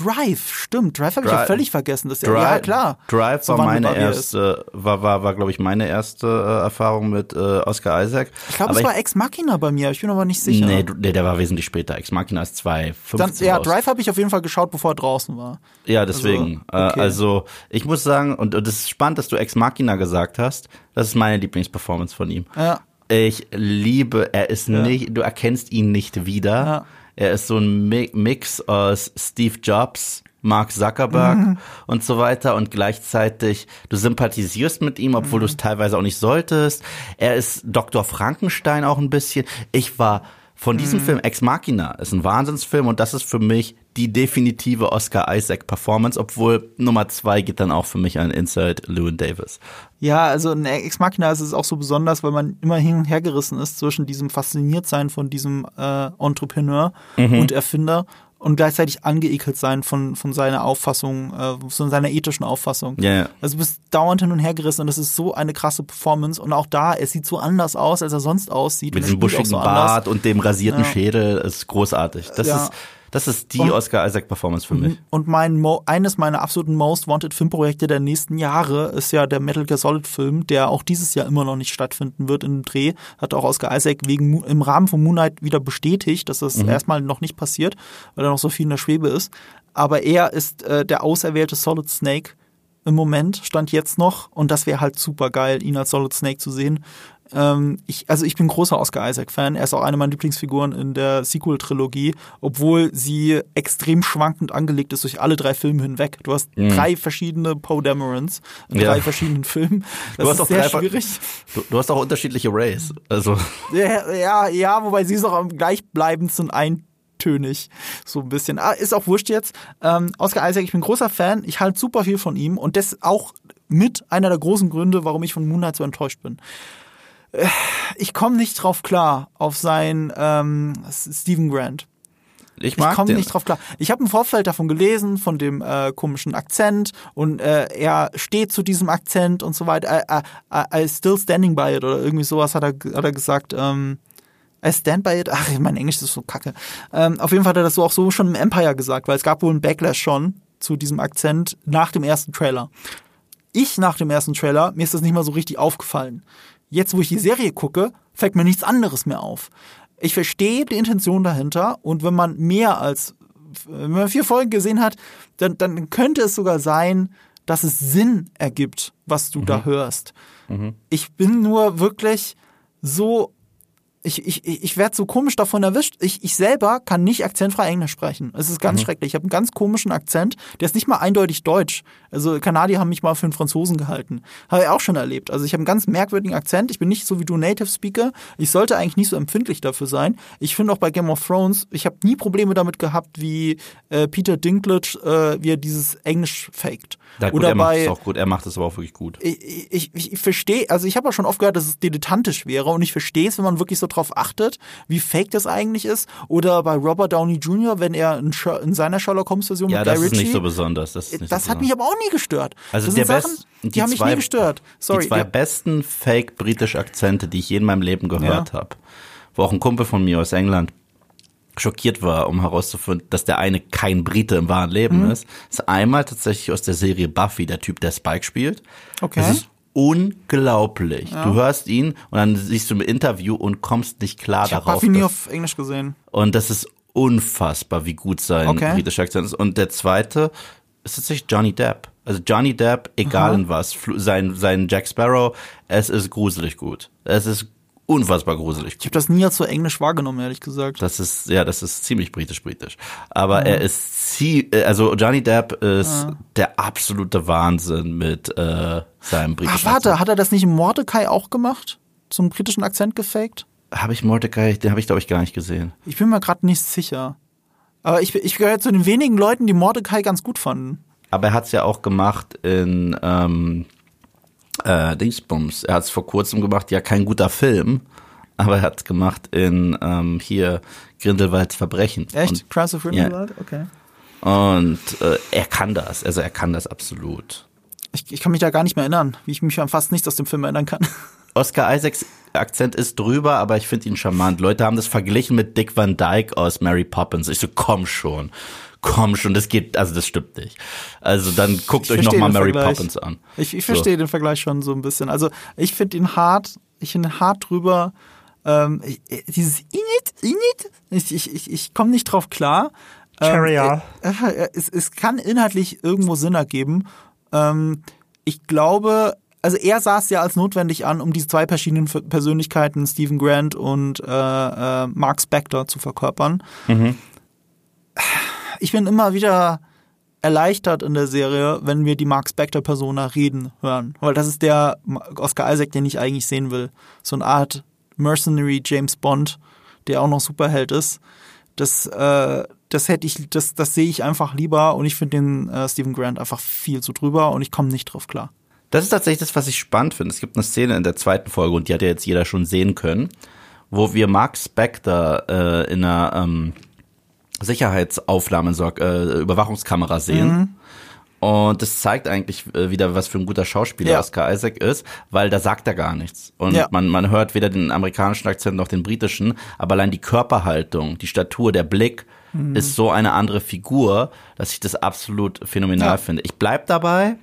Drive, stimmt. Drive habe ich ja völlig vergessen. Das Drive, ja, klar. Drive war meine erste, war, war, war glaube ich, meine erste äh, Erfahrung mit äh, Oscar Isaac. Ich glaube, es war Ex Machina bei mir. Ich bin aber nicht sicher. Nee, nee der war wesentlich später. Ex Machina ist 2015 Ja, Drive habe ich auf jeden Fall geschaut, bevor er draußen war. Ja, deswegen. Also, okay. äh, also ich muss sagen, und, und es ist spannend, dass du Ex Machina gesagt hast. Das ist meine Lieblingsperformance von ihm. Ja. Ich liebe, er ist ja. nicht, du erkennst ihn nicht wieder. Ja er ist so ein Mix aus Steve Jobs, Mark Zuckerberg mhm. und so weiter und gleichzeitig du sympathisierst mit ihm, obwohl mhm. du es teilweise auch nicht solltest. Er ist Dr. Frankenstein auch ein bisschen. Ich war von diesem mhm. Film Ex Machina ist ein Wahnsinnsfilm und das ist für mich die definitive Oscar Isaac Performance, obwohl Nummer zwei geht dann auch für mich an Inside Lewin Davis. Ja, also in Ex Machina ist es auch so besonders, weil man immer hin und her gerissen ist zwischen diesem Fasziniertsein von diesem äh, Entrepreneur mhm. und Erfinder und gleichzeitig angeekelt sein von, von seiner Auffassung, äh, von seiner ethischen Auffassung. Ja, ja. Also du bist dauernd hin und her gerissen und das ist so eine krasse Performance und auch da, er sieht so anders aus, als er sonst aussieht. Mit diesem buschigen so Bart und dem rasierten ja. Schädel ist großartig. Das ist das ist die und, Oscar Isaac Performance für mich. Und mein Mo eines meiner absoluten Most Wanted Filmprojekte der nächsten Jahre ist ja der Metal Gear Solid Film, der auch dieses Jahr immer noch nicht stattfinden wird im Dreh. Hat auch Oscar Isaac wegen im Rahmen von Moonlight wieder bestätigt, dass das mhm. erstmal noch nicht passiert, weil er noch so viel in der Schwebe ist. Aber er ist äh, der auserwählte Solid Snake im Moment, stand jetzt noch. Und das wäre halt super geil, ihn als Solid Snake zu sehen. Ähm, ich, also ich bin großer Oscar Isaac-Fan. Er ist auch eine meiner Lieblingsfiguren in der Sequel-Trilogie, obwohl sie extrem schwankend angelegt ist durch alle drei Filme hinweg. Du hast mhm. drei verschiedene Poe Damerons in ja. drei verschiedenen Filmen. Das du hast ist auch sehr schwierig. Du, du, hast auch unterschiedliche Rays. Also. Ja, ja, ja, wobei sie ist auch am gleichbleibendsten ein tönig. So ein bisschen. Ah, ist auch wurscht jetzt. Ähm, Oscar Isaac, ich bin großer Fan. Ich halte super viel von ihm und das auch mit einer der großen Gründe, warum ich von Moonlight so enttäuscht bin. Äh, ich komme nicht drauf klar auf sein ähm, Stephen Grant. Ich, ich komme nicht drauf klar. Ich habe im Vorfeld davon gelesen, von dem äh, komischen Akzent und äh, er steht zu diesem Akzent und so weiter. I, I, I still standing by it oder irgendwie sowas hat er, hat er gesagt. Ähm, I stand by it. Ach, mein Englisch ist so kacke. Ähm, auf jeden Fall hat er das so auch so schon im Empire gesagt, weil es gab wohl einen Backlash schon zu diesem Akzent nach dem ersten Trailer ich nach dem ersten Trailer, mir ist das nicht mal so richtig aufgefallen. Jetzt, wo ich die Serie gucke, fällt mir nichts anderes mehr auf. Ich verstehe die Intention dahinter und wenn man mehr als wenn man vier Folgen gesehen hat, dann, dann könnte es sogar sein, dass es Sinn ergibt, was du mhm. da hörst. Mhm. Ich bin nur wirklich so ich, ich, ich werde so komisch davon erwischt. Ich, ich selber kann nicht akzentfrei Englisch sprechen. Es ist ganz mhm. schrecklich. Ich habe einen ganz komischen Akzent. Der ist nicht mal eindeutig deutsch. Also Kanadier haben mich mal für einen Franzosen gehalten. Habe ich auch schon erlebt. Also ich habe einen ganz merkwürdigen Akzent. Ich bin nicht so wie du Native Speaker. Ich sollte eigentlich nicht so empfindlich dafür sein. Ich finde auch bei Game of Thrones, ich habe nie Probleme damit gehabt, wie äh, Peter Dinklage, äh, wie er dieses Englisch faked. Ja, gut, Oder er macht es auch gut. Er macht es aber auch wirklich gut. Ich, ich, ich, ich verstehe, also ich habe auch schon oft gehört, dass es dilettantisch wäre und ich verstehe es, wenn man wirklich so drauf achtet, wie fake das eigentlich ist. Oder bei Robert Downey Jr., wenn er in, in seiner Sherlock Holmes Version ja, mit Guy Ritchie. das ist nicht so besonders. Das, das so hat besonders. mich aber auch nie gestört. Also das der Sachen, best, die, die haben zwei, mich nie gestört. Sorry. Die zwei ja. besten fake britisch Akzente, die ich je in meinem Leben gehört ja. habe, wo auch ein Kumpel von mir aus England schockiert war, um herauszufinden, dass der eine kein Brite im wahren Leben mhm. ist, ist einmal tatsächlich aus der Serie Buffy, der Typ, der Spike spielt. Okay. Das ist unglaublich. Ja. Du hörst ihn und dann siehst du im Interview und kommst nicht klar ich darauf. Ich habe nie auf Englisch gesehen. Und das ist unfassbar, wie gut sein okay. britischer Akzent ist. Und der zweite ist tatsächlich Johnny Depp. Also Johnny Depp, egal Aha. in was, sein, sein Jack Sparrow, es ist gruselig gut. Es ist unfassbar gruselig. Ich habe das nie als so englisch wahrgenommen, ehrlich gesagt. Das ist ja, das ist ziemlich britisch britisch. Aber mhm. er ist also Johnny Depp ist ja. der absolute Wahnsinn mit äh, seinem britischen. Ach, warte, Akzent. hat er das nicht im Mordecai auch gemacht? Zum britischen Akzent gefaked? Habe ich Mordecai, den habe ich glaube ich gar nicht gesehen. Ich bin mir gerade nicht sicher. Aber ich, ich gehöre zu den wenigen Leuten, die Mordecai ganz gut fanden. Aber er hat es ja auch gemacht in ähm, äh, Dingsbums. Er hat es vor kurzem gemacht, ja kein guter Film, aber er hat es gemacht in ähm, hier Grindelwalds Verbrechen. Echt? Und, Crimes of Grindelwald? Ja. Okay. Und äh, er kann das, also er kann das absolut. Ich, ich kann mich da gar nicht mehr erinnern, wie ich mich an fast nichts aus dem Film erinnern kann. Oscar Isaacs Akzent ist drüber, aber ich finde ihn charmant. Leute haben das verglichen mit Dick Van Dyke aus Mary Poppins. Ich so, komm schon komm schon, das geht, also das stimmt nicht. Also dann guckt ich euch nochmal Mary Vergleich. Poppins an. Ich, ich verstehe so. den Vergleich schon so ein bisschen. Also ich finde ihn hart, ich finde ihn hart drüber. Ähm, ich, dieses Init, Init, ich, ich, ich, ich komme nicht drauf klar. Ähm, äh, es, es kann inhaltlich irgendwo Sinn ergeben. Ähm, ich glaube, also er sah es ja als notwendig an, um diese zwei verschiedenen Persönlichkeiten, Stephen Grant und äh, äh, Mark Spector, zu verkörpern. Mhm ich bin immer wieder erleichtert in der Serie, wenn wir die Mark Spector Persona reden hören, weil das ist der Oscar Isaac, den ich eigentlich sehen will. So eine Art Mercenary James Bond, der auch noch Superheld ist. Das, äh, das hätte ich, das, das sehe ich einfach lieber und ich finde den äh, Stephen Grant einfach viel zu drüber und ich komme nicht drauf klar. Das ist tatsächlich das, was ich spannend finde. Es gibt eine Szene in der zweiten Folge und die hat ja jetzt jeder schon sehen können, wo wir Mark Spector äh, in einer ähm, Sicherheitsaufnahmen, äh, Überwachungskamera sehen. Mhm. Und das zeigt eigentlich äh, wieder, was für ein guter Schauspieler ja. Oscar Isaac ist, weil da sagt er gar nichts. Und ja. man, man hört weder den amerikanischen Akzent noch den britischen, aber allein die Körperhaltung, die Statur, der Blick mhm. ist so eine andere Figur, dass ich das absolut phänomenal ja. finde. Ich bleib dabei,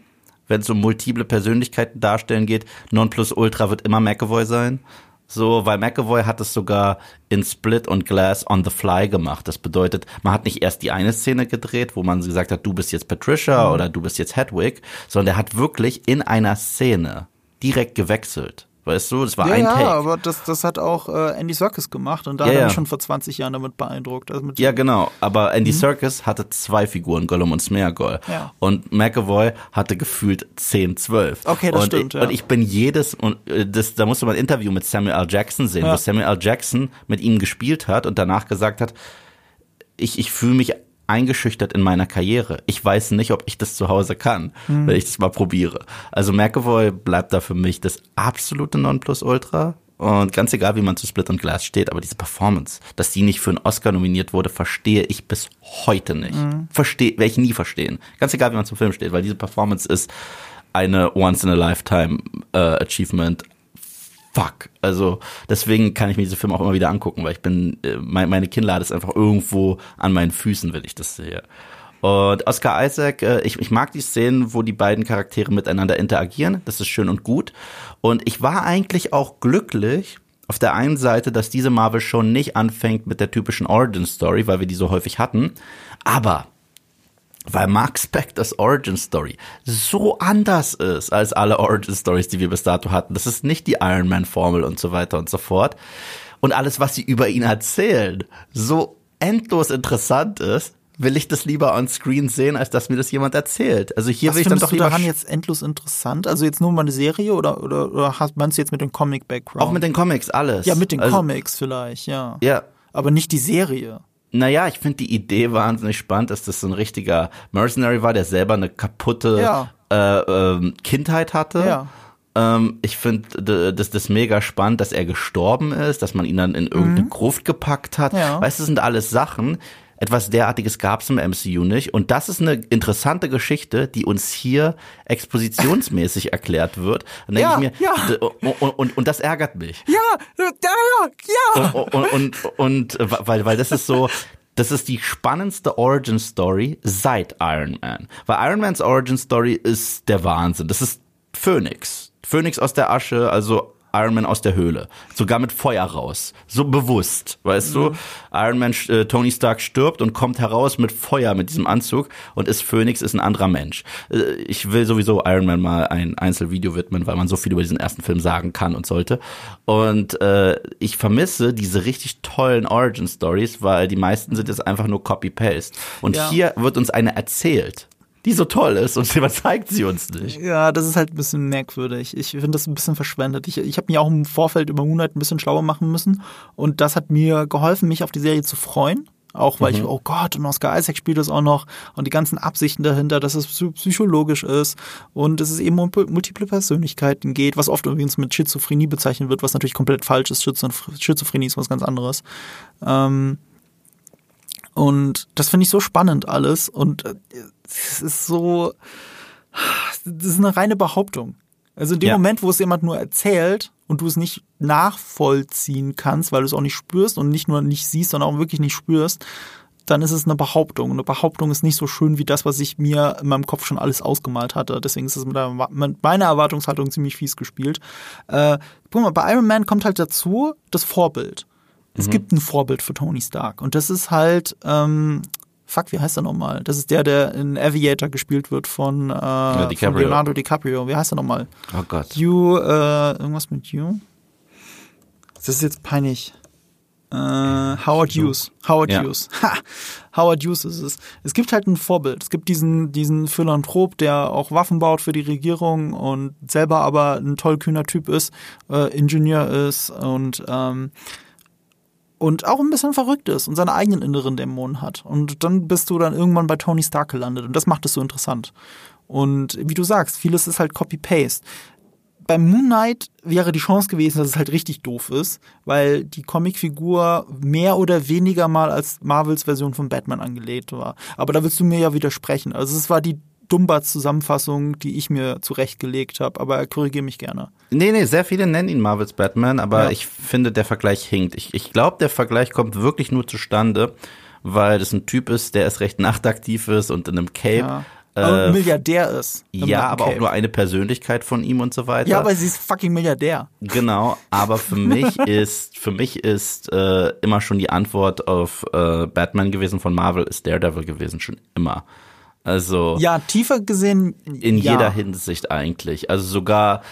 wenn es um multiple Persönlichkeiten darstellen geht, Nonplusultra wird immer McAvoy sein. So, weil McAvoy hat es sogar in Split und Glass on the fly gemacht. Das bedeutet, man hat nicht erst die eine Szene gedreht, wo man gesagt hat, du bist jetzt Patricia mhm. oder du bist jetzt Hedwig, sondern er hat wirklich in einer Szene direkt gewechselt. Weißt du, das war ja, ein Take. Ja, aber das, das hat auch äh, Andy Serkis gemacht und da ja, hat er mich schon vor 20 Jahren damit beeindruckt. Also ja, genau. Aber Andy mhm. Serkis hatte zwei Figuren, Gollum und Smeagol. Ja. Und McAvoy hatte gefühlt 10, 12. Okay, das und stimmt. Ich, ja. Und ich bin jedes, und äh, das, da musste man ein Interview mit Samuel L. Jackson sehen, ja. wo Samuel L. Jackson mit ihm gespielt hat und danach gesagt hat, ich, ich fühle mich eingeschüchtert in meiner Karriere. Ich weiß nicht, ob ich das zu Hause kann, mhm. wenn ich das mal probiere. Also McAvoy bleibt da für mich das absolute Nonplusultra. Und ganz egal, wie man zu Split und Glass steht, aber diese Performance, dass die nicht für einen Oscar nominiert wurde, verstehe ich bis heute nicht. Mhm. Verstehe, werde ich nie verstehen. Ganz egal, wie man zum Film steht, weil diese Performance ist eine Once-in-a-Lifetime äh, Achievement fuck. Also deswegen kann ich mir diese Filme auch immer wieder angucken, weil ich bin, äh, meine Kinnlade ist einfach irgendwo an meinen Füßen, wenn ich das sehe. Und Oscar Isaac, äh, ich, ich mag die Szenen, wo die beiden Charaktere miteinander interagieren. Das ist schön und gut. Und ich war eigentlich auch glücklich, auf der einen Seite, dass diese Marvel schon nicht anfängt mit der typischen Origin Story, weil wir die so häufig hatten. Aber weil Mark Spectors Origin Story so anders ist als alle Origin Stories, die wir bis dato hatten. Das ist nicht die Iron Man Formel und so weiter und so fort. Und alles, was sie über ihn erzählen, so endlos interessant ist, will ich das lieber on screen sehen, als dass mir das jemand erzählt. Also hier Was will ich dann doch du daran jetzt endlos interessant? Also jetzt nur mal eine Serie oder, oder, oder hast, meinst du jetzt mit dem Comic-Background? auch mit den Comics alles. Ja, mit den also, Comics vielleicht, ja. Ja, Aber nicht die Serie. Naja, ich finde die Idee wahnsinnig spannend, dass das so ein richtiger Mercenary war, der selber eine kaputte Ja. äh, ähm, Kindheit hatte. Ja. Ähm, ich finde das, das mega spannend, dass er gestorben ist, dass man ihn dann in irgendeine Gruft gepackt hat. Mhm. Ja. Weißt du, das sind alles Sachen. Etwas derartiges gab es im MCU nicht. Und das ist eine interessante Geschichte, die uns hier expositionsmäßig erklärt wird. Dann Ja, ich mir, ja. d- und, und, und das ärgert mich. Ja, ja, ja. Und, und, und, und äh, weil, weil das ist so, das ist die spannendste Origin Story seit Iron Man. Weil Iron Mans Origin Story ist der Wahnsinn. Das ist Phoenix. Phoenix aus der Asche, also Iron Man aus der Höhle. Sogar mit Feuer raus. So bewusst, weißt du? Iron Man, äh, Tony Stark stirbt und kommt heraus mit Feuer, mit diesem Anzug und ist Phoenix, ist ein anderer Mensch. Äh, ich will sowieso Iron Man mal ein Einzelvideo widmen, weil man so viel über diesen ersten Film sagen kann und sollte. Und äh, ich vermisse diese richtig tollen Origin Stories, weil die meisten sind jetzt einfach nur Copy-Paste. Und Ja. hier wird uns eine erzählt, die so toll ist und jemand zeigt sie uns nicht. Ja, das ist halt ein bisschen merkwürdig. Ich finde das ein bisschen verschwendet. Ich, ich habe mich auch im Vorfeld über Moonlight ein bisschen schlauer machen müssen und das hat mir geholfen, mich auf die Serie zu freuen. Auch weil ich, oh Gott, und Oscar Isaac spielt das auch noch und die ganzen Absichten dahinter, dass es psy- psychologisch ist und dass es eben um multiple Persönlichkeiten geht, was oft übrigens mit Schizophrenie bezeichnet wird, was natürlich komplett falsch ist. Schizo- Schizophrenie ist was ganz anderes. Ähm, und das finde ich so spannend alles und äh, es ist so, das ist eine reine Behauptung. Also in dem Ja. Moment, wo es jemand nur erzählt und du es nicht nachvollziehen kannst, weil du es auch nicht spürst und nicht nur nicht siehst, sondern auch wirklich nicht spürst, dann ist es eine Behauptung. Und eine Behauptung ist nicht so schön wie das, was ich mir in meinem Kopf schon alles ausgemalt hatte. Deswegen ist es mit, der, mit meiner Erwartungshaltung ziemlich fies gespielt. Äh, guck mal, bei Iron Man kommt halt dazu das Vorbild. Es gibt ein Vorbild für Tony Stark. Und das ist halt, ähm, fuck, wie heißt er nochmal? Das ist der, der in Aviator gespielt wird von, äh, von DiCaprio. Leonardo DiCaprio. Wie heißt er nochmal? Oh Gott. You, äh, irgendwas mit You? Das ist jetzt peinlich. Äh, Howard Hughes. Howard Ja. Hughes. Ha! Howard Hughes ist es. Es gibt halt ein Vorbild. Es gibt diesen, diesen Philanthrop, der auch Waffen baut für die Regierung und selber aber ein tollkühner Typ ist, äh, Ingenieur ist und, ähm, und auch ein bisschen verrückt ist und seine eigenen inneren Dämonen hat. Und dann bist du dann irgendwann bei Tony Stark gelandet und das macht es so interessant. Und wie du sagst, vieles ist halt Copy-Paste. Beim Moon Knight wäre die Chance gewesen, dass es halt richtig doof ist, weil die Comicfigur mehr oder weniger mal als Marvels Version von Batman angelegt war. Aber da willst du mir ja widersprechen. Also es war die Dumbat-Zusammenfassung, die ich mir zurechtgelegt habe, aber korrigiere mich gerne. Nee, nee, sehr viele nennen ihn Marvels Batman, aber Ja. ich finde, der Vergleich hinkt. Ich, ich glaube, der Vergleich kommt wirklich nur zustande, weil das ein Typ ist, der erst recht nachtaktiv ist und in einem Cape. Ja. Äh, Milliardär ist. ja, aber auch Batcave. nur eine Persönlichkeit von ihm und so weiter. Ja, aber sie ist fucking Milliardär. Genau, aber für mich ist für mich ist äh, immer schon die Antwort auf äh, Batman gewesen von Marvel ist Daredevil gewesen schon immer. Also Ja, tiefer gesehen. in ja. jeder Hinsicht eigentlich. Also sogar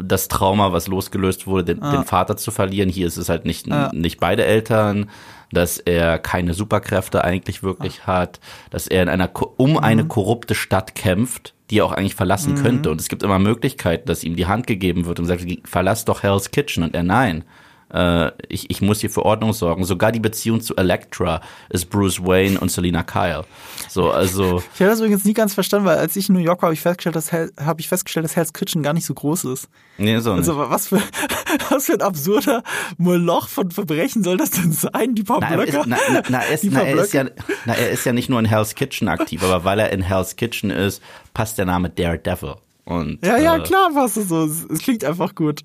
das Trauma, was losgelöst wurde, den, Ah. den Vater zu verlieren. Hier ist es halt nicht nicht beide Eltern, dass er keine Superkräfte eigentlich wirklich Ah. hat, dass er in einer um Mhm. eine korrupte Stadt kämpft, die er auch eigentlich verlassen könnte. Und es gibt immer Möglichkeiten, dass ihm die Hand gegeben wird und sagt, verlass doch Hell's Kitchen. Und er nein. Äh, ich, ich muss hier für Ordnung sorgen. Sogar die Beziehung zu Elektra ist Bruce Wayne und Selina Kyle. So, also Ich habe das übrigens nie ganz verstanden, weil als ich in New York war, habe ich festgestellt, dass habe ich festgestellt, dass Hell's Kitchen gar nicht so groß ist. nee, so nicht. Also was für was für ein absurder Moloch von Verbrechen soll das denn sein? Die paar Na, er Blöcke. ist, na, na, na, er ist, na, er ja, Blöcke. na, er ist ja nicht nur in Hell's Kitchen aktiv, aber weil er in Hell's Kitchen ist, passt der Name Daredevil. Und, ja, ja, äh, klar, passt es so. Es klingt einfach gut.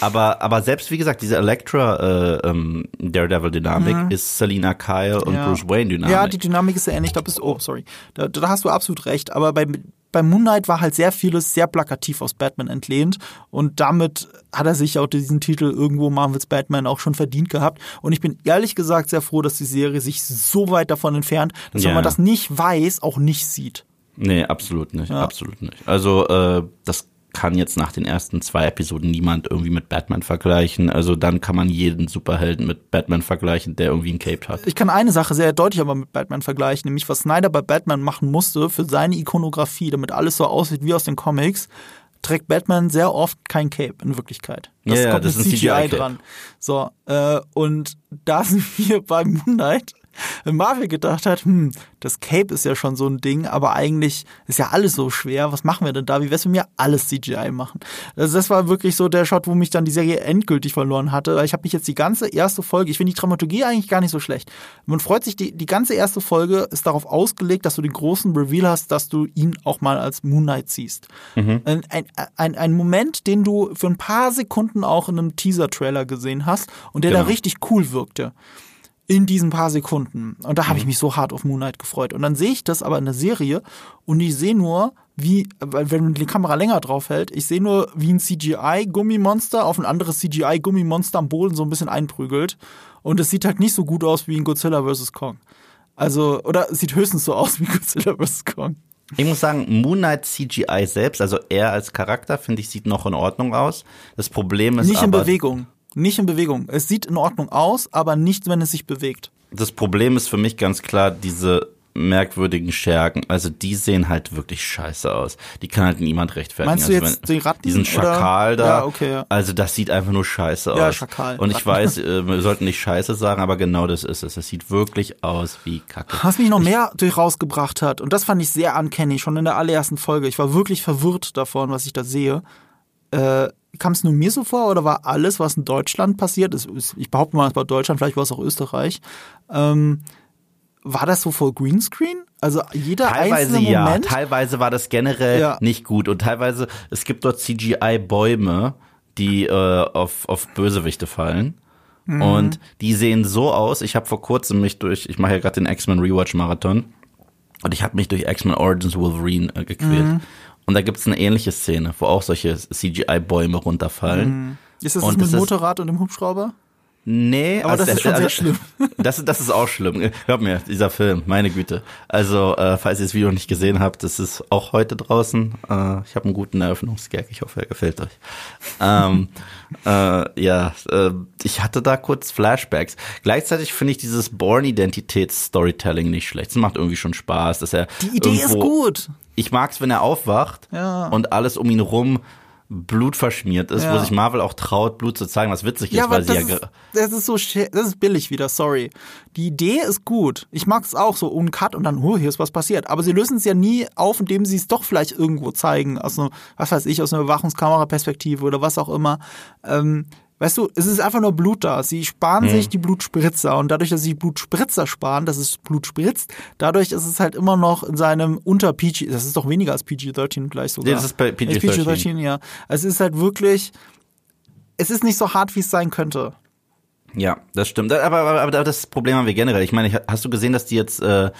Aber, aber selbst wie gesagt, diese Elektra äh, ähm, Daredevil-Dynamik mhm. ist Selina Kyle und ja. Bruce Wayne-Dynamik. Ja, die Dynamik ist sehr ähnlich. Da bist oh, sorry. Da, da hast du absolut recht. Aber bei, bei Moon Knight war halt sehr vieles sehr plakativ aus Batman entlehnt. Und damit hat er sich auch diesen Titel irgendwo Marvel's Batman auch schon verdient gehabt. Und ich bin ehrlich gesagt sehr froh, dass die Serie sich so weit davon entfernt, dass yeah. wenn man das nicht weiß, auch nicht sieht. Nee, absolut nicht. Ja. Absolut nicht. Also, äh, das kann jetzt nach den ersten zwei Episoden niemand irgendwie mit Batman vergleichen. Also dann kann man jeden Superhelden mit Batman vergleichen, der irgendwie ein Cape hat. Ich kann eine Sache sehr deutlich aber mit Batman vergleichen, nämlich was Snyder bei Batman machen musste für seine Ikonografie, damit alles so aussieht wie aus den Comics, trägt Batman sehr oft kein Cape in Wirklichkeit. Das ja, kommt ja, das mit CGI, CGI dran. So, äh, und da sind wir bei Moon Marvel gedacht hat, hm, das Cape ist ja schon so ein Ding, aber eigentlich ist ja alles so schwer. Was machen wir denn da? Wie wär's, wenn wir alles CGI machen? Also das war wirklich so der Shot, wo mich dann die Serie endgültig verloren hatte. Ich habe mich jetzt die ganze erste Folge, ich finde die Dramaturgie eigentlich gar nicht so schlecht. Man freut sich, die, die ganze erste Folge ist darauf ausgelegt, dass du den großen Reveal hast, dass du ihn auch mal als Moon Knight siehst. Mhm. Ein, ein, ein, ein Moment, den du für ein paar Sekunden auch in einem Teaser-Trailer gesehen hast und der genau. da richtig cool wirkte in diesen paar Sekunden. Und da habe ich mhm. mich so hart auf Moonlight gefreut. Und dann sehe ich das aber in der Serie und ich sehe nur, wie, wenn die Kamera länger drauf hält, ich sehe nur, wie ein CGI-Gummimonster auf ein anderes CGI-Gummimonster am Boden so ein bisschen einprügelt. Und es sieht halt nicht so gut aus wie in Godzilla vs. Kong. Also, oder es sieht höchstens so aus wie Godzilla vs. Kong. Ich muss sagen, Moon Knight CGI selbst, also er als Charakter, finde ich, sieht noch in Ordnung aus. Das Problem ist Nicht aber, in Bewegung nicht in Bewegung. Es sieht in Ordnung aus, aber nicht, wenn es sich bewegt. Das Problem ist für mich ganz klar diese merkwürdigen Schergen. Also die sehen halt wirklich scheiße aus. Die kann halt niemand rechtfertigen. Meinst du also jetzt den Ratten? Diesen Schakal oder? da. Ja, okay, ja. Also das sieht einfach nur scheiße aus. Ja, Schakal. Und ich Ratten. weiß, äh, wir sollten nicht scheiße sagen, aber genau das ist es. Es sieht wirklich aus wie Kacke. Was mich noch mehr durch rausgebracht hat, und das fand ich sehr uncanny, schon in der allerersten Folge. Ich war wirklich verwirrt davon, was ich da sehe. Äh, kam es nur mir so vor oder war alles, was in Deutschland passiert ist, ich behaupte mal, es war Deutschland, vielleicht war es auch Österreich, ähm, war das so voll Greenscreen? Also jeder teilweise einzelne ja, Moment? teilweise war das generell ja. nicht gut und teilweise, es gibt dort CGI-Bäume, die äh, auf, auf Bösewichte fallen. Mhm. Und die sehen so aus. Ich habe vor kurzem mich durch, ich mache ja gerade den X-Men Rewatch Marathon und ich habe mich durch X-Men Origins Wolverine äh, gequält. Mhm. Und da gibt es eine ähnliche Szene, wo auch solche CGI-Bäume runterfallen. Mhm. Ist das, das mit dem Motorrad und dem Hubschrauber? Nee, aber also das ist schon also, sehr schlimm. Das, das ist auch schlimm. Glaub mir, dieser Film, meine Güte. Also, äh, falls ihr das Video nicht gesehen habt, das ist auch heute draußen. Äh, ich habe einen guten Eröffnungsgag, ich hoffe, er gefällt euch. ähm, äh, ja, äh, ich hatte da kurz Flashbacks. Gleichzeitig finde ich dieses Born-Identitäts-Storytelling nicht schlecht. Es macht irgendwie schon Spaß, dass er. Die Idee ist gut. Ich mag's, wenn er aufwacht ja. und alles um ihn rum Blut verschmiert ist, ja. wo sich Marvel auch traut, Blut zu zeigen, was witzig ist, ja, weil sie ja. Ist, das ist so, das ist billig wieder, sorry. Die Idee ist gut. Ich mag es auch so, un Cut und dann, oh, hier ist was passiert. Aber sie lösen es ja nie auf, indem sie es doch vielleicht irgendwo zeigen, aus einer, was weiß ich, aus einer Überwachungskameraperspektive oder was auch immer. Ähm, Weißt du, es ist einfach nur Blut da. Sie sparen mhm. sich die Blutspritzer und dadurch, dass sie Blutspritzer sparen, dass es Blut spritzt, dadurch ist es halt immer noch in seinem unter PG, das ist doch weniger als PG-13 gleich sogar. das ist bei PG-13. PG-13, ja. Es ist halt wirklich, es ist nicht so hart, wie es sein könnte. Ja, das stimmt. Aber, aber, aber das Problem haben wir generell. Ich meine, hast du gesehen, dass die jetzt äh,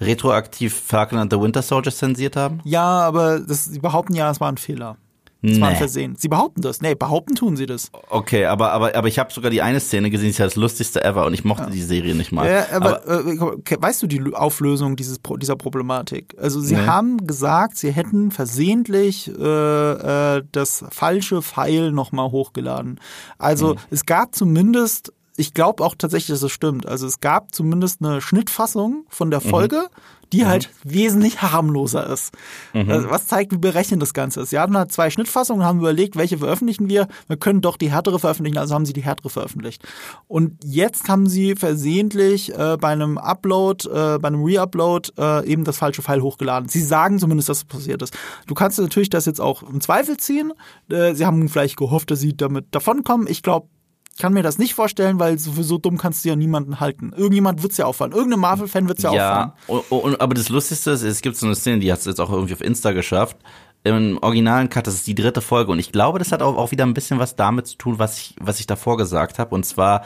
retroaktiv Falcon and the Winter Soldier zensiert haben? Ja, aber das, sie behaupten ja, es war ein Fehler. Das nee. war ein Versehen. Sie behaupten das. Nee, behaupten tun sie das. Okay, aber, aber, aber ich habe sogar die eine Szene gesehen, die ist ja das lustigste ever und ich mochte ja. die Serie nicht mal. Ja, aber, aber äh, weißt du die Auflösung dieses, dieser Problematik? Also sie nee. haben gesagt, sie hätten versehentlich äh, äh, das falsche Pfeil nochmal hochgeladen. Also hm. es gab zumindest ich glaube auch tatsächlich, dass es stimmt. Also es gab zumindest eine Schnittfassung von der mhm. Folge, mhm die mhm. halt wesentlich harmloser ist. Mhm. Also was zeigt, wie berechnet das Ganze ist. Sie hatten halt zwei Schnittfassungen, haben überlegt, welche veröffentlichen wir. Wir können doch die härtere veröffentlichen, also haben sie die härtere veröffentlicht. Und jetzt haben sie versehentlich äh, bei einem Upload, äh, bei einem Reupload äh, eben das falsche File hochgeladen. Sie sagen zumindest, dass es passiert ist. Du kannst natürlich das jetzt auch im Zweifel ziehen. Äh, sie haben vielleicht gehofft, dass sie damit davonkommen. Ich glaube, kann mir das nicht vorstellen, weil so, so dumm kannst du ja niemanden halten. Irgendjemand wird's ja auffallen. Irgendein Marvel-Fan wird's ja, ja auffallen. Und, und, aber das Lustigste ist, es gibt so eine Szene, die hat es jetzt auch irgendwie auf Insta geschafft. im originalen Cut, das ist die dritte Folge und ich glaube, das hat auch, auch wieder ein bisschen was damit zu tun, was ich, was ich davor gesagt habe und zwar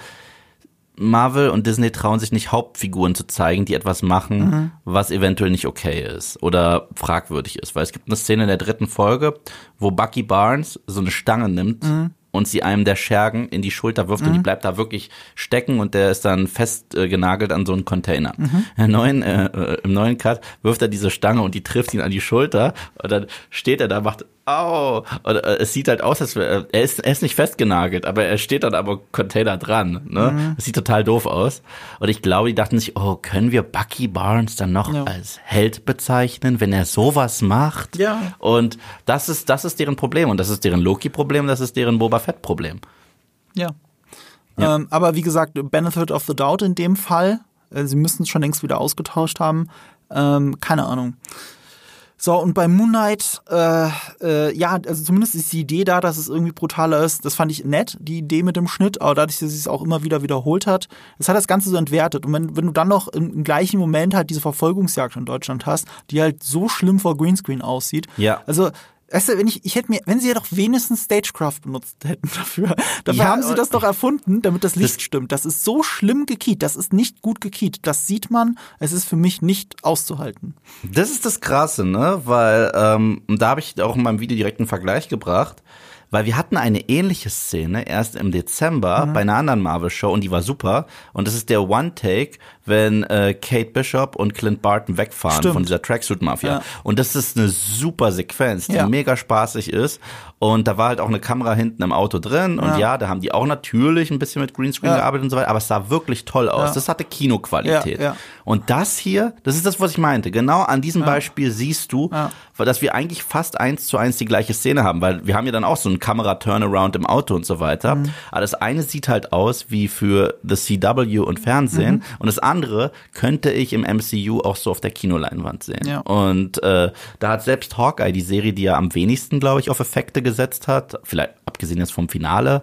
Marvel und Disney trauen sich nicht Hauptfiguren zu zeigen, die etwas machen, mhm. was eventuell nicht okay ist oder fragwürdig ist, weil es gibt eine Szene in der dritten Folge, wo Bucky Barnes so eine Stange nimmt mhm und sie einem der Schergen in die Schulter wirft mhm. und die mhm. bleibt da wirklich stecken und der ist dann fest äh, genagelt an so einen Container. Mhm. Im, neuen, äh, äh, Im neuen Cut wirft er diese Stange und die trifft ihn an die Schulter und dann steht er da, macht au. Und, äh, es sieht halt aus, als wäre er ist, er ist nicht festgenagelt, aber er steht dann aber Container dran. Ne? Mhm. Das sieht total doof aus. Und ich glaube, die dachten sich, oh, können wir Bucky Barnes dann noch ja. als Held bezeichnen, wenn er sowas macht? Ja. Und das ist, das ist deren Problem. Und das ist deren Loki-Problem, das ist deren Boba Fett-Problem. Ja. ja. Ähm, aber wie gesagt, Benefit of the Doubt in dem Fall. Äh, sie müssen es schon längst wieder ausgetauscht haben. Ähm, keine Ahnung. So, und bei Moon Knight, äh, äh, ja, also zumindest ist die Idee da, dass es irgendwie brutaler ist. Das fand ich nett, die Idee mit dem Schnitt, aber dadurch, dass es sich auch immer wieder wiederholt hat, das hat das Ganze so entwertet. Und wenn, wenn du dann noch im, im gleichen Moment halt diese Verfolgungsjagd in Deutschland hast, die halt so schlimm vor Greenscreen aussieht. Ja. Also Weißt du, wenn ich, ich hätte mir, wenn sie ja doch wenigstens Stagecraft benutzt hätten dafür. Dafür ja, haben sie das doch erfunden, damit das Licht das stimmt. Das ist so schlimm gekiet. Das ist nicht gut gekiet. Das sieht man. Es ist für mich nicht auszuhalten. Das ist das Krasse, ne? Weil, ähm, da habe ich auch in meinem Video direkt einen Vergleich gebracht weil wir hatten eine ähnliche Szene erst im Dezember mhm. bei einer anderen Marvel-Show und die war super. Und das ist der One-Take, wenn äh, Kate Bishop und Clint Barton wegfahren Stimmt. von dieser Tracksuit-Mafia. Ja. Und das ist eine super Sequenz, die ja. mega spaßig ist. Und da war halt auch eine Kamera hinten im Auto drin. Und ja, ja da haben die auch natürlich ein bisschen mit Greenscreen gearbeitet und so weiter. Aber es sah wirklich toll aus. Das hatte Kinoqualität. Und das hier, das ist das, was ich meinte. Genau an diesem Beispiel siehst du, dass wir eigentlich fast eins zu eins die gleiche Szene haben. Weil wir haben ja dann auch so einen Kamera-Turnaround im Auto und so weiter. Mhm. Aber das eine sieht halt aus wie für The CW und Fernsehen. Mhm. Und das andere könnte ich im MCU auch so auf der Kinoleinwand sehen. Ja. Und äh, da hat selbst Hawkeye, die Serie, die ja am wenigsten, glaube ich, auf Effekte gesetzt hat, vielleicht abgesehen jetzt vom Finale,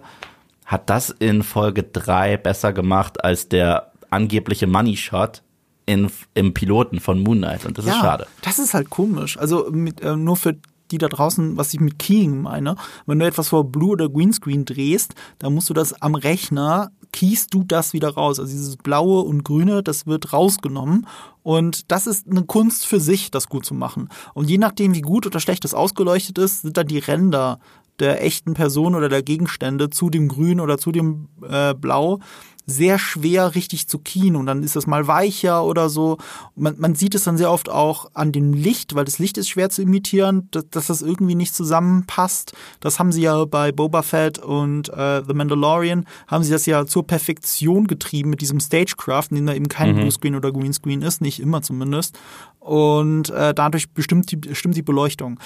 hat das in Folge drei besser gemacht als der angebliche Money Shot in, im Piloten von Moon Knight. Und das ja, ist schade. Das ist halt komisch. Also mit, äh, nur für die da draußen, was ich mit Keying meine. Wenn du etwas vor Blue oder Greenscreen drehst, dann musst du das am Rechner, kiehst du das wieder raus. Also dieses blaue und grüne, das wird rausgenommen. Und das ist eine Kunst für sich, das gut zu machen. Und je nachdem, wie gut oder schlecht das ausgeleuchtet ist, sind dann die Ränder der echten Person oder der Gegenstände zu dem Grün oder zu dem äh, Blau sehr schwer richtig zu kien und dann ist es mal weicher oder so. Man, man sieht es dann sehr oft auch an dem Licht, weil das Licht ist schwer zu imitieren, dass, dass das irgendwie nicht zusammenpasst. Das haben sie ja bei Boba Fett und äh, The Mandalorian, haben sie das ja zur Perfektion getrieben mit diesem Stagecraft, in dem da eben kein mhm. Bluescreen oder Greenscreen ist, nicht immer zumindest. Und äh, dadurch bestimmt die, bestimmt die Beleuchtung.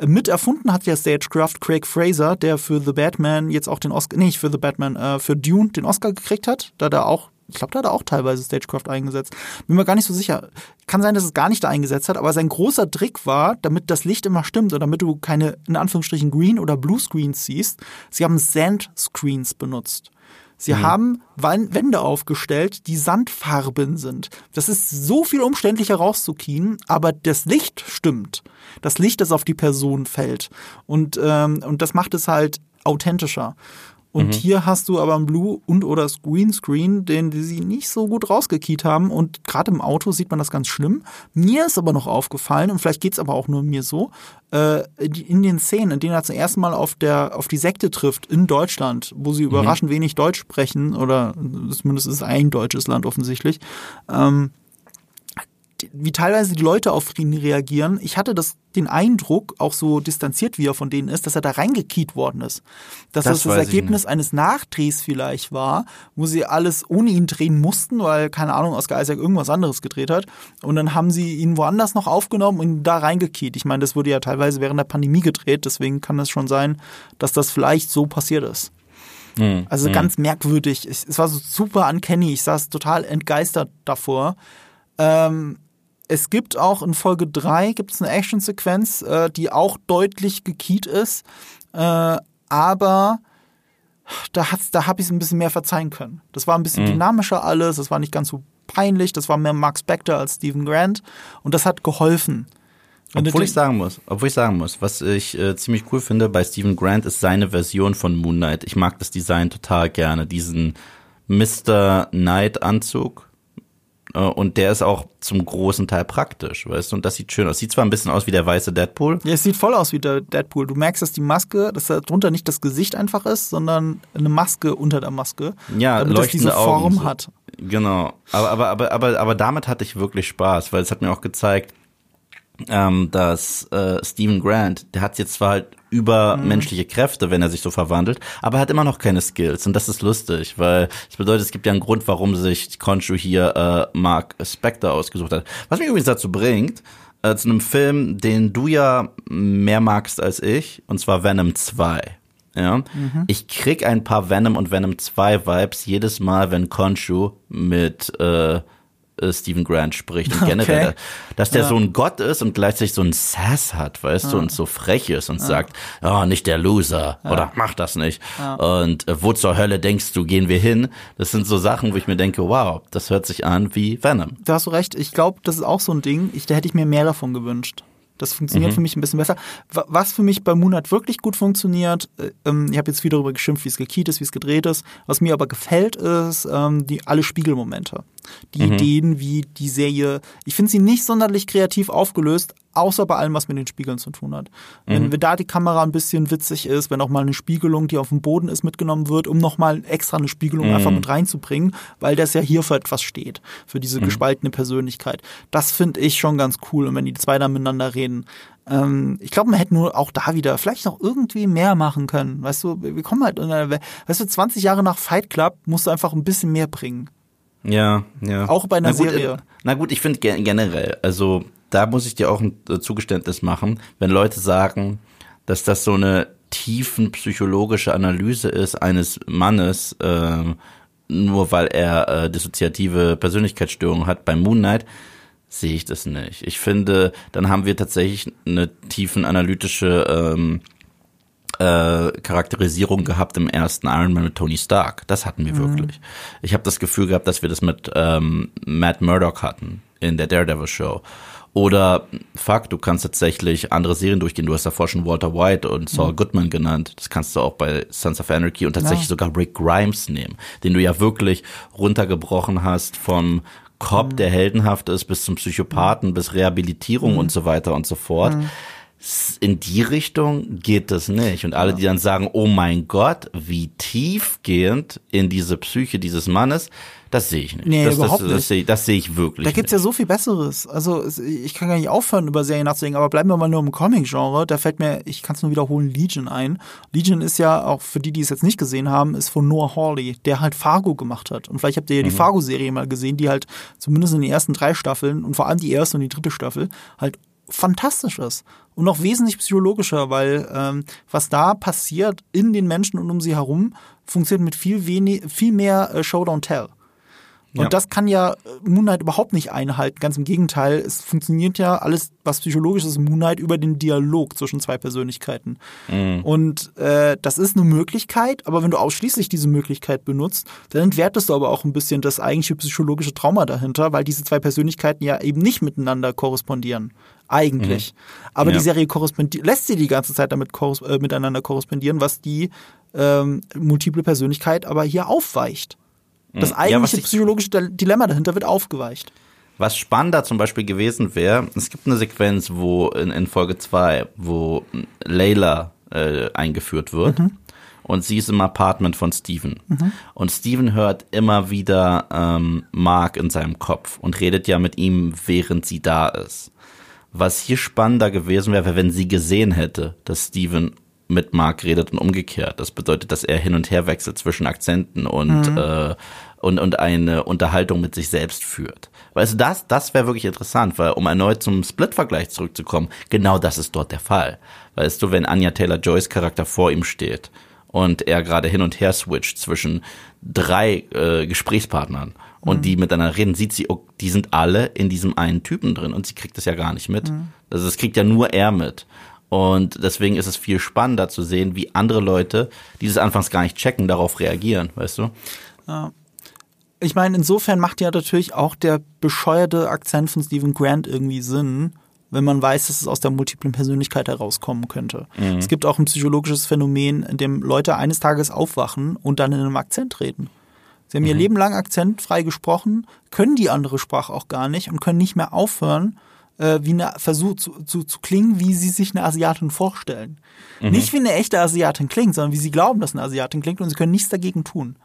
Mit erfunden hat ja Stagecraft Craig Fraser, der für The Batman jetzt auch den Oscar, nee, nicht für The Batman, äh, für Dune den Oscar gekriegt hat, da da auch ich glaube, da hat er auch teilweise Stagecraft eingesetzt. Bin mir gar nicht so sicher. Kann sein, dass es gar nicht da eingesetzt hat, aber sein großer Trick war, damit das Licht immer stimmt und damit du keine, in Anführungsstrichen, Green- oder Blue-Screens siehst, sie haben Sand-Screens benutzt. Sie mhm. haben Wände aufgestellt, die sandfarben sind. Das ist so viel umständlicher rauszukien, aber das Licht stimmt. Das Licht, das auf die Person fällt. Und, ähm, und das macht es halt authentischer. Und mhm. hier hast du aber ein Blue und oder Greenscreen, den sie nicht so gut rausgekiet haben. Und gerade im Auto sieht man das ganz schlimm. Mir ist aber noch aufgefallen, und vielleicht geht's aber auch nur mir so, äh, in den Szenen, in denen er zum ersten Mal auf, der, auf die Sekte trifft in Deutschland, wo sie mhm. überraschend wenig Deutsch sprechen, oder zumindest ist es ein deutsches Land offensichtlich, ähm, wie teilweise die Leute auf ihn reagieren. Ich hatte das, den Eindruck, auch so distanziert wie er von denen ist, dass er da reingekiet worden ist. Dass das das, das Ergebnis eines Nachdrehs vielleicht war, wo sie alles ohne ihn drehen mussten, weil, keine Ahnung, Oscar Isaac irgendwas anderes gedreht hat. Und dann haben sie ihn woanders noch aufgenommen und da reingekiet. Ich meine, das wurde ja teilweise während der Pandemie gedreht, deswegen kann es schon sein, dass das vielleicht so passiert ist. Mhm. Also mhm. ganz merkwürdig. Es war so super uncanny. Ich saß total entgeistert davor. Ähm, es gibt auch in Folge 3 gibt es eine Action-Sequenz, äh, die auch deutlich gekiet ist, äh, aber da, da habe ich es ein bisschen mehr verzeihen können. Das war ein bisschen mhm. dynamischer alles, das war nicht ganz so peinlich, das war mehr Mark Spector als Stephen Grant und das hat geholfen. Obwohl ich sagen muss, obwohl ich sagen muss, was ich äh, ziemlich cool finde bei Stephen Grant ist seine Version von Moon Knight. Ich mag das Design total gerne, diesen Mr. Knight Anzug. Äh, und der ist auch zum großen Teil praktisch, weißt du? Und das sieht schön aus. Sieht zwar ein bisschen aus wie der weiße Deadpool. Ja, es sieht voll aus wie der Deadpool. Du merkst, dass die Maske, dass darunter nicht das Gesicht einfach ist, sondern eine Maske unter der Maske. Ja, damit es diese Augen Form so. hat. Genau. Aber, aber, aber, aber, aber damit hatte ich wirklich Spaß, weil es hat mir auch gezeigt, ähm, dass äh, Stephen Grant, der hat jetzt zwar halt übermenschliche Kräfte, wenn er sich so verwandelt, aber er hat immer noch keine Skills und das ist lustig, weil das bedeutet, es gibt ja einen Grund, warum sich Conchu hier äh, Mark Spector ausgesucht hat. Was mich übrigens dazu bringt, äh, zu einem Film, den du ja mehr magst als ich, und zwar Venom 2. Ja, mhm. ich krieg ein paar Venom und Venom 2 Vibes jedes Mal, wenn Conchu mit äh, äh, Stephen Grant spricht und generell, okay. dass der ja. so ein Gott ist und gleichzeitig so ein Sass hat, weißt ja. du, und so frech ist und ja. sagt, oh, nicht der Loser oder mach das nicht. Und äh, wo zur Hölle denkst du, gehen wir hin? Das sind so Sachen, wo ich mir denke, wow, das hört sich an wie Venom. Da hast du recht. Ich glaube, das ist auch so ein Ding. Ich, da hätte ich mir mehr davon gewünscht. Das funktioniert mhm. für mich ein bisschen besser. Was für mich bei Moonlight wirklich gut funktioniert, äh, ähm, ich habe jetzt viel darüber geschimpft, wie es gekiet ist, wie es gedreht ist. Was mir aber gefällt, ist ähm, die alle Spiegelmomente. Die mhm. Ideen, wie die Serie. Ich finde sie nicht sonderlich kreativ aufgelöst, außer bei allem, was mit den Spiegeln zu tun hat. Wenn, mhm. wenn da die Kamera ein bisschen witzig ist, wenn auch mal eine Spiegelung, die auf dem Boden ist, mitgenommen wird, um nochmal extra eine Spiegelung mhm. einfach mit reinzubringen, weil das ja hier für etwas steht, für diese mhm. gespaltene Persönlichkeit. Das finde ich schon ganz cool. Und wenn die zwei da miteinander reden, ähm, ich glaube, man hätte nur auch da wieder vielleicht noch irgendwie mehr machen können. Weißt du, wir kommen halt, weißt du, 20 Jahre nach Fight Club musst du einfach ein bisschen mehr bringen. Ja, ja. Auch bei einer na gut, Serie. Na gut, ich finde generell, also da muss ich dir auch ein äh, Zugeständnis machen, wenn Leute sagen, dass das so eine tiefen psychologische Analyse ist eines Mannes, äh, nur weil er äh, dissoziative Persönlichkeitsstörungen hat bei Moon Knight, sehe ich das nicht. Ich finde, dann haben wir tatsächlich eine tiefen analytische ähm, äh, Charakterisierung gehabt im ersten Iron Man mit Tony Stark. Das hatten wir mhm. wirklich. Ich habe das Gefühl gehabt, dass wir das mit ähm, Matt Murdock hatten in der Daredevil Show. Oder fuck, du kannst tatsächlich andere Serien durchgehen. Du hast davor schon Walter White und Saul mhm. Goodman genannt. Das kannst du auch bei Sons of Anarchy und tatsächlich ja. sogar Rick Grimes nehmen, den du ja wirklich runtergebrochen hast vom Cop, mhm. der heldenhaft ist, bis zum Psychopathen, mhm. bis Rehabilitierung mhm. und so weiter und so fort. In die Richtung geht das nicht. Und alle, die dann sagen, oh mein Gott, wie tiefgehend in diese Psyche dieses Mannes, das sehe ich nicht. Nee, das, überhaupt das, das, nicht. sehe, das sehe ich wirklich. Da gibt's nicht. ja so viel Besseres. Also ich kann gar nicht aufhören, über Serien nachzudenken, aber bleiben wir mal nur im Comic-Genre. Da fällt mir, ich kann es nur wiederholen, Legion ein. Legion ist ja, auch für die, die es jetzt nicht gesehen haben, ist von Noah Hawley, der halt Fargo gemacht hat. Und vielleicht habt ihr ja die mhm. Fargo-Serie mal gesehen, die halt zumindest in den ersten drei Staffeln und vor allem die erste und die dritte Staffel halt fantastisch ist und noch wesentlich psychologischer, weil ähm, was da passiert in den Menschen und um sie herum, funktioniert mit viel wenig, viel mehr äh, Show Don't Tell. Und ja. das kann ja Moonlight überhaupt nicht einhalten. Ganz im Gegenteil, es funktioniert ja alles, was psychologisch ist, Moonlight über den Dialog zwischen zwei Persönlichkeiten. Mhm. Und äh, das ist eine Möglichkeit, aber wenn du ausschließlich diese Möglichkeit benutzt, dann entwertest du aber auch ein bisschen das eigentliche psychologische Trauma dahinter, weil diese zwei Persönlichkeiten ja eben nicht miteinander korrespondieren. Eigentlich. Mhm. Aber ja. die Serie korrespondiert, lässt sie die ganze Zeit damit korres äh, miteinander korrespondieren, was die ähm, multiple Persönlichkeit aber hier aufweicht. Das hm. eigentliche ja, psychologische Dilemma dahinter wird aufgeweicht. Was spannender zum Beispiel gewesen wäre, es gibt eine Sequenz, wo in, in Folge 2, wo Layla äh, eingeführt wird. Mhm. Und sie ist im Apartment von Steven. Mhm. Und Steven hört immer wieder ähm, Mark in seinem Kopf und redet ja mit ihm, während sie da ist. Was hier spannender gewesen wäre, wenn sie gesehen hätte, dass Steven mit Mark redet und umgekehrt. Das bedeutet, dass er hin und her wechselt zwischen Akzenten und, mhm. äh, und, und eine Unterhaltung mit sich selbst führt. Weißt du, das, das wäre wirklich interessant, weil um erneut zum Split-Vergleich zurückzukommen, genau das ist dort der Fall. Weißt du, wenn Anya Taylor-Joys Charakter vor ihm steht und er gerade hin und her switcht zwischen drei äh, Gesprächspartnern und mhm. die miteinander reden, sieht sie, oh, die sind alle in diesem einen Typen drin und sie kriegt das ja gar nicht mit. Mhm. Also das kriegt ja nur er mit. Und deswegen ist es viel spannender zu sehen, wie andere Leute, die das anfangs gar nicht checken, darauf reagieren, weißt du? Ja. Ich meine, insofern macht ja natürlich auch der bescheuerte Akzent von Stephen Grant irgendwie Sinn, wenn man weiß, dass es aus der multiplen Persönlichkeit herauskommen könnte. Mhm. Es gibt auch ein psychologisches Phänomen, in dem Leute eines Tages aufwachen und dann in einem Akzent reden. Sie haben mhm. ihr Leben lang akzentfrei gesprochen, können die andere Sprache auch gar nicht und können nicht mehr aufhören, äh, wie eine Versuch zu, zu, zu klingen, wie sie sich eine Asiatin vorstellen. Mhm. Nicht wie eine echte Asiatin klingt, sondern wie sie glauben, dass eine Asiatin klingt und sie können nichts dagegen tun.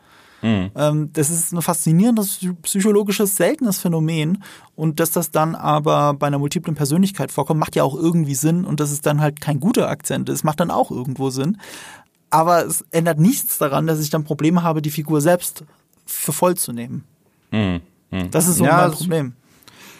Mhm. Ähm, das ist ein faszinierendes psychologisches, seltenes Phänomen. Und dass das dann aber bei einer multiplen Persönlichkeit vorkommt, macht ja auch irgendwie Sinn. Und dass es dann halt kein guter Akzent ist, macht dann auch irgendwo Sinn. Aber es ändert nichts daran, dass ich dann Probleme habe, die Figur selbst für voll zu nehmen. Mhm. Mhm. Das ist so ja, mein Problem.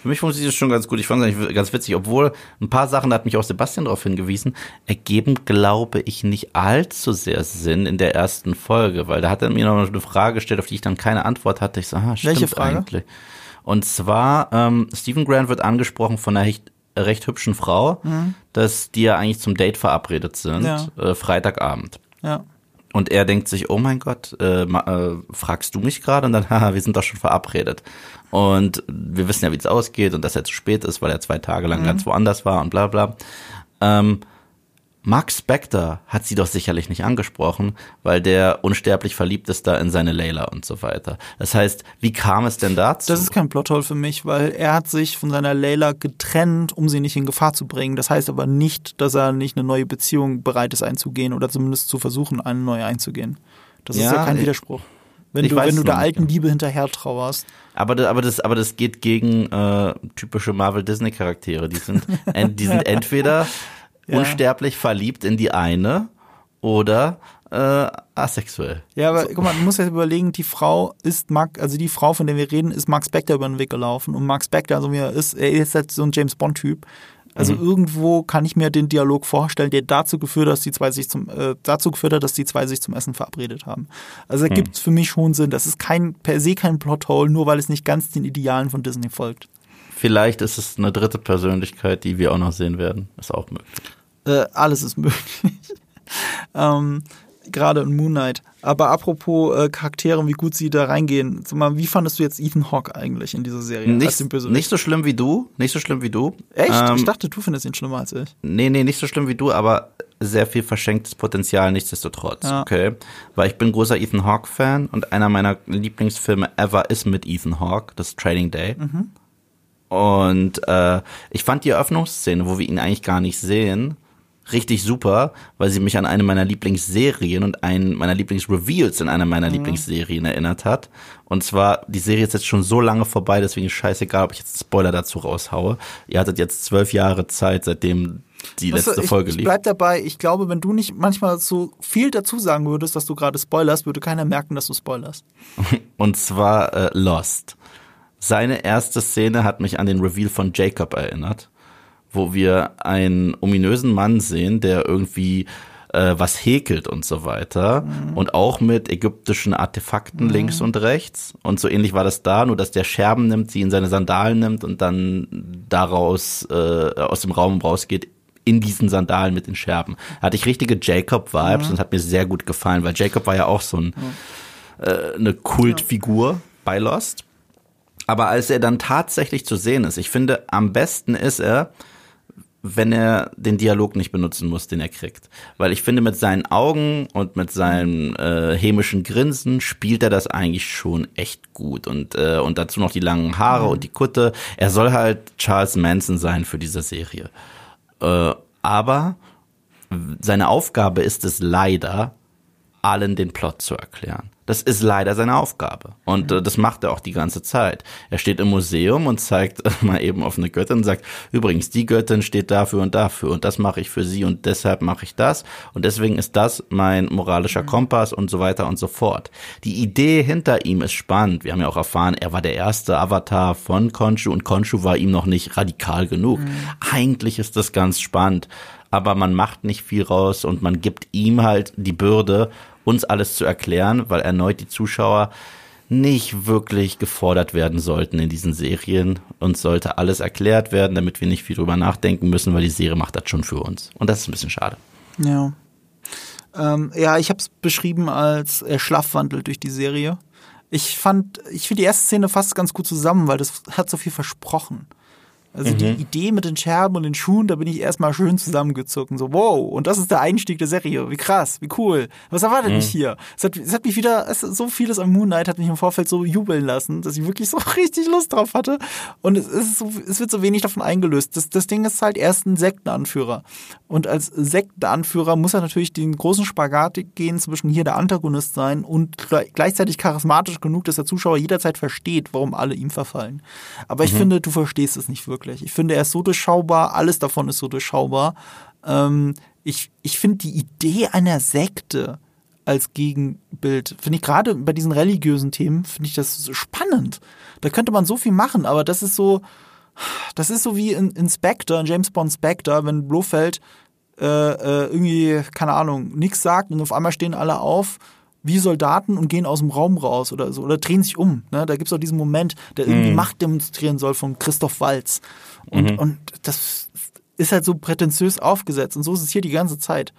Für mich funktioniert das schon ganz gut. Ich fand es eigentlich ganz witzig, obwohl ein paar Sachen, da hat mich auch Sebastian darauf hingewiesen, ergeben, glaube ich, nicht allzu sehr Sinn in der ersten Folge, weil da hat er mir noch eine Frage gestellt, auf die ich dann keine Antwort hatte. Ich so, ah, stimmt Welche Frage? eigentlich. Und zwar, ähm, Stephen Grant wird angesprochen von einer recht, recht hübschen Frau, mhm. dass die ja eigentlich zum Date verabredet sind, ja. äh, Freitagabend. Ja. Und er denkt sich, oh mein Gott, äh, äh, fragst du mich gerade? Und dann, haha, wir sind doch schon verabredet. Und wir wissen ja, wie es ausgeht und dass er zu spät ist, weil er zwei Tage lang mhm. ganz woanders war und bla bla. Ähm, Mark Spector hat sie doch sicherlich nicht angesprochen, weil der unsterblich verliebt ist da in seine Layla und so weiter. Das heißt, wie kam es denn dazu? Das ist kein Plothole für mich, weil er hat sich von seiner Layla getrennt, um sie nicht in Gefahr zu bringen. Das heißt aber nicht, dass er nicht eine neue Beziehung bereit ist einzugehen oder zumindest zu versuchen, eine neue einzugehen. Das ja, ist ja kein Widerspruch. Wenn du, wenn du der alten Liebe hinterher trauerst. Aber, das, aber, das, aber das geht gegen äh, typische Marvel-Disney-Charaktere. Die sind, die sind entweder ja. unsterblich verliebt in die eine oder äh, asexuell. Ja, aber so. guck mal, du musst jetzt überlegen, die Frau ist Mark, also die Frau, von der wir reden, ist Mark Spector über den Weg gelaufen. Und Mark Spector, also wie er ist, er ist halt so ein James Bond-Typ. Also mhm. irgendwo kann ich mir den Dialog vorstellen, der dazu geführt hat, dass die zwei sich zum äh, dazu geführt hat, dass die zwei sich zum Essen verabredet haben. Also da mhm. gibt es für mich schon Sinn. Das ist kein per se kein Plothole, nur weil es nicht ganz den Idealen von Disney folgt. Vielleicht ist es eine dritte Persönlichkeit, die wir auch noch sehen werden. Ist auch möglich. Äh, alles ist möglich. ähm, Gerade in Moon Knight. Aber apropos äh, Charaktere, wie gut sie da reingehen. Sag mal, wie fandest du jetzt Ethan Hawke eigentlich in dieser Serie? Nicht, nicht so schlimm wie du. Nicht so schlimm wie du. Echt? Ähm, ich dachte, du findest ihn schlimmer als ich. Nee, nee, nicht so schlimm wie du, aber sehr viel verschenktes Potenzial nichtsdestotrotz. Ja. Okay. Weil ich bin großer Ethan Hawke-Fan und einer meiner Lieblingsfilme ever ist mit Ethan Hawke, das Training Day. Mhm. Und äh, ich fand die Eröffnungsszene, wo wir ihn eigentlich gar nicht sehen, richtig super, weil sie mich an eine meiner Lieblingsserien und einen meiner Lieblingsreveals in einer meiner mhm. Lieblingsserien erinnert hat. Und zwar, die Serie ist jetzt schon so lange vorbei, deswegen ist scheißegal, ob ich jetzt einen Spoiler dazu raushaue. Ihr hattet jetzt zwölf Jahre Zeit, seitdem die letzte du, Folge lief. Ich bleib dabei. Ich glaube, wenn du nicht manchmal so viel dazu sagen würdest, dass du gerade spoilerst, würde keiner merken, dass du spoilerst. Und zwar äh, Lost. Seine erste Szene hat mich an den Reveal von Jacob erinnert wo wir einen ominösen Mann sehen, der irgendwie äh, was häkelt und so weiter. Mhm. Und auch mit ägyptischen Artefakten mhm. links und rechts. Und so ähnlich war das da, nur dass der Scherben nimmt, sie in seine Sandalen nimmt und dann daraus äh, aus dem Raum rausgeht in diesen Sandalen mit den Scherben. Hatte ich richtige Jacob-Vibes mhm. und hat mir sehr gut gefallen, weil Jacob war ja auch so ein, äh, eine Kultfigur bei Lost. Aber als er dann tatsächlich zu sehen ist, ich finde, am besten ist er, wenn er den Dialog nicht benutzen muss, den er kriegt. Weil ich finde, mit seinen Augen und mit seinem äh, hämischen Grinsen spielt er das eigentlich schon echt gut. Und, äh, und dazu noch die langen Haare mhm. und die Kutte. Er soll halt Charles Manson sein für diese Serie. Äh, aber seine Aufgabe ist es leider, allen den Plot zu erklären. Das ist leider seine Aufgabe. Und äh, das macht er auch die ganze Zeit. Er steht im Museum und zeigt äh, mal eben auf eine Göttin und sagt, übrigens, die Göttin steht dafür und dafür und das mache ich für sie und deshalb mache ich das und deswegen ist das mein moralischer. Kompass und so weiter und so fort. Die Idee hinter ihm ist spannend. Wir haben ja auch erfahren, er war der erste Avatar von Konshu und Konshu war ihm noch nicht radikal genug. Mhm. Eigentlich ist das ganz spannend aber man macht nicht viel raus und man gibt ihm halt die Bürde uns alles zu erklären, weil erneut die Zuschauer nicht wirklich gefordert werden sollten in diesen Serien. Uns sollte alles erklärt werden, damit wir nicht viel drüber nachdenken müssen, weil die Serie macht das schon für uns. Und das ist ein bisschen schade. Ja. Ähm, ja, ich habe es beschrieben als er schlafwandelt durch die Serie. Ich fand, ich finde die erste Szene fast ganz gut zusammen, weil das hat so viel versprochen. Also mhm. die Idee mit den Scherben und den Schuhen, da bin ich erstmal schön zusammengezogen. So, wow, und das ist der Einstieg der Serie. Wie krass, wie cool. Was erwartet mhm. mich hier? Es hat, es hat mich wieder, es, so vieles am Moon Knight hat mich im Vorfeld so jubeln lassen, dass ich wirklich so richtig Lust drauf hatte. Und es, ist so, es wird so wenig davon eingelöst. Das, das Ding ist halt erst ein Sektenanführer. Und als Sektenanführer muss er natürlich den großen Spagat gehen zwischen hier der Antagonist sein und gleichzeitig charismatisch genug, dass der Zuschauer jederzeit versteht, warum alle ihm verfallen. Aber ich mhm. finde, du verstehst es nicht wirklich. Ich finde, er ist so durchschaubar, alles davon ist so durchschaubar. Ähm, ich ich finde die Idee einer Sekte als Gegenbild, finde ich gerade bei diesen religiösen Themen, finde ich das so spannend. Da könnte man so viel machen, aber das ist so, das ist so wie in, in James Bond Spectre, wenn Blofeld äh, äh, irgendwie, keine Ahnung, nichts sagt und auf einmal stehen alle auf wie Soldaten und gehen aus dem Raum raus oder so oder drehen sich um. Ne? Da gibt es auch diesen Moment, der irgendwie mhm. Macht demonstrieren soll von Christoph Walz. Und, mhm. und das ist halt so prätentiös aufgesetzt und so ist es hier die ganze Zeit.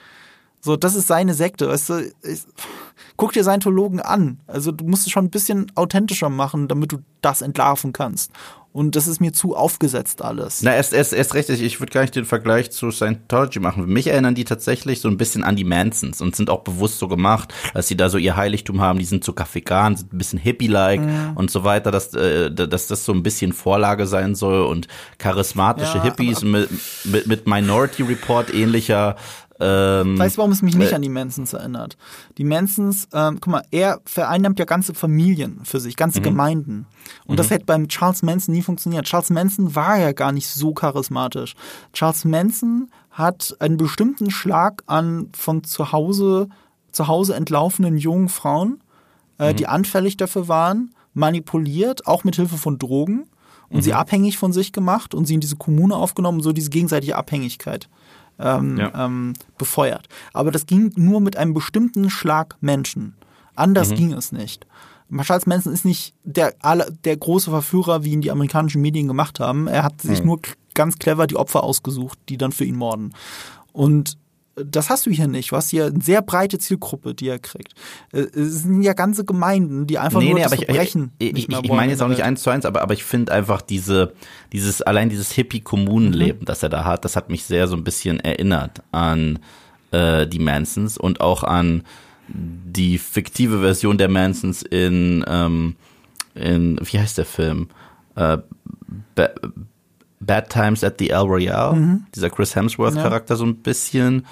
So, das ist seine Sekte. Weißt du, ich, guck dir Scientologen an. Also du musst es schon ein bisschen authentischer machen, damit du das entlarven kannst. Und das ist mir zu aufgesetzt alles. Na, erst, erst, erst recht, ich würde gar nicht den Vergleich zu Scientology machen. Mich erinnern die tatsächlich so ein bisschen an die Mansons und sind auch bewusst so gemacht, dass sie da so ihr Heiligtum haben, die sind so Kaffeegan, sind ein bisschen hippie-like mhm. und so weiter, dass, äh, dass das so ein bisschen Vorlage sein soll und charismatische ja, Hippies mit, mit, mit Minority Report ähnlicher ähm, weißt du, warum es mich nicht an die Mansons erinnert? Die Mansons, ähm, guck mal, er vereinnahmt ja ganze Familien für sich, ganze mhm. Gemeinden. Und mhm. das hätte beim Charles Manson nie funktioniert. Charles Manson war ja gar nicht so charismatisch. Charles Manson hat einen bestimmten Schlag an von zu Hause, zu Hause entlaufenen jungen Frauen, äh, mhm. die anfällig dafür waren, manipuliert, auch mit Hilfe von Drogen und mhm. sie abhängig von sich gemacht und sie in diese Kommune aufgenommen, so diese gegenseitige Abhängigkeit ähm, ja. ähm, befeuert. Aber das ging nur mit einem bestimmten Schlag Menschen. Anders mhm. ging es nicht. Charles Manson ist nicht der, der große Verführer, wie ihn die amerikanischen Medien gemacht haben. Er hat sich mhm. nur ganz clever die Opfer ausgesucht, die dann für ihn morden. Und das hast du hier nicht. Du hast hier eine sehr breite Zielgruppe, die er kriegt. Äh, es sind ja ganze Gemeinden, die einfach nee, nur nee, das aber Verbrechen Ich, ich, ich, ich meine jetzt auch nicht eins zu eins, aber, aber ich finde einfach diese, dieses, allein dieses Hippie-Kommunenleben, mhm. das er da hat, das hat mich sehr so ein bisschen erinnert an äh, die Mansons und auch an die fiktive Version der Mansons in, ähm, in wie heißt der Film? Äh, Bad Times at the El Royale, mhm. dieser Chris Hemsworth-Charakter ja. so ein bisschen.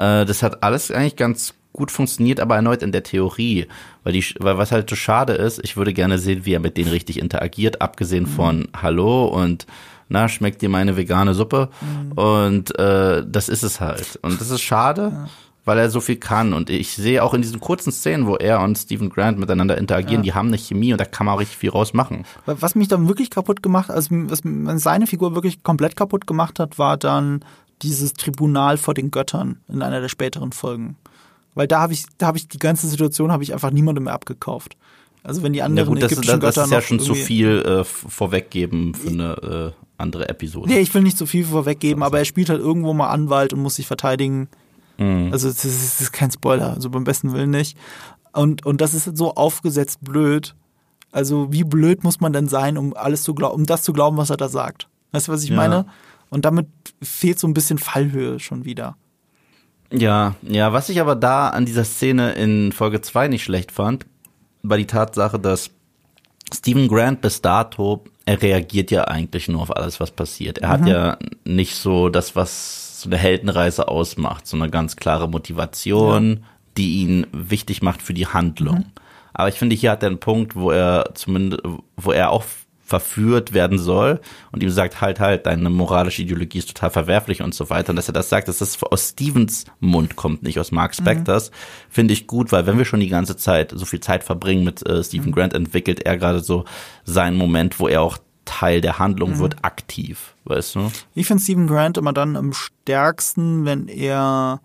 Äh, das hat alles eigentlich ganz gut funktioniert, aber erneut in der Theorie, weil die, weil was halt so schade ist, ich würde gerne sehen, wie er mit denen richtig interagiert, abgesehen mhm. von Hallo und na, schmeckt dir meine vegane Suppe? Mhm. Und äh, das ist es halt. Und das ist schade. Ja weil er so viel kann. Und ich sehe auch in diesen kurzen Szenen, wo er und Stephen Grant miteinander interagieren, ja. die haben eine Chemie und da kann man auch richtig viel rausmachen. Was mich dann wirklich kaputt gemacht, also was seine Figur wirklich komplett kaputt gemacht hat, war dann dieses Tribunal vor den Göttern in einer der späteren Folgen. Weil da habe ich, da habe ich die ganze Situation habe ich einfach niemandem mehr abgekauft. Also wenn die anderen ja gut, das, ägyptischen das, das ist ja schon zu viel äh, vorweggeben für eine äh, andere Episode. Nee, ich will nicht zu viel vorweggeben, aber er spielt halt irgendwo mal Anwalt und muss sich verteidigen. Mhm. Also das ist, das ist kein Spoiler, also beim besten Willen nicht. Und, und das ist so aufgesetzt blöd. Also wie blöd muss man denn sein, um alles zu glauben, um das zu glauben, was er da sagt? Weißt du, was ich ja. meine? Und damit fehlt so ein bisschen Fallhöhe schon wieder. Ja, ja, was ich aber da an dieser Szene in Folge 2 nicht schlecht fand, war die Tatsache, dass Stephen Grant bis dato, er reagiert ja eigentlich nur auf alles, was passiert. Er mhm. hat ja nicht so das, was so eine Heldenreise ausmacht, so eine ganz klare Motivation, ja. die ihn wichtig macht für die Handlung. Mhm. Aber ich finde, hier hat er einen Punkt, wo er zumindest, wo er auch verführt werden soll und ihm sagt, halt, halt, deine moralische Ideologie ist total verwerflich und so weiter. Und dass er das sagt, dass das aus Stevens Mund kommt, nicht aus Mark Spectors, mhm. finde ich gut, weil wenn wir schon die ganze Zeit so viel Zeit verbringen mit äh, Stephen mhm. Grant, entwickelt er gerade so seinen Moment, wo er auch Teil der Handlung mhm. wird aktiv, weißt du? Ich finde Stephen Grant immer dann am stärksten, wenn er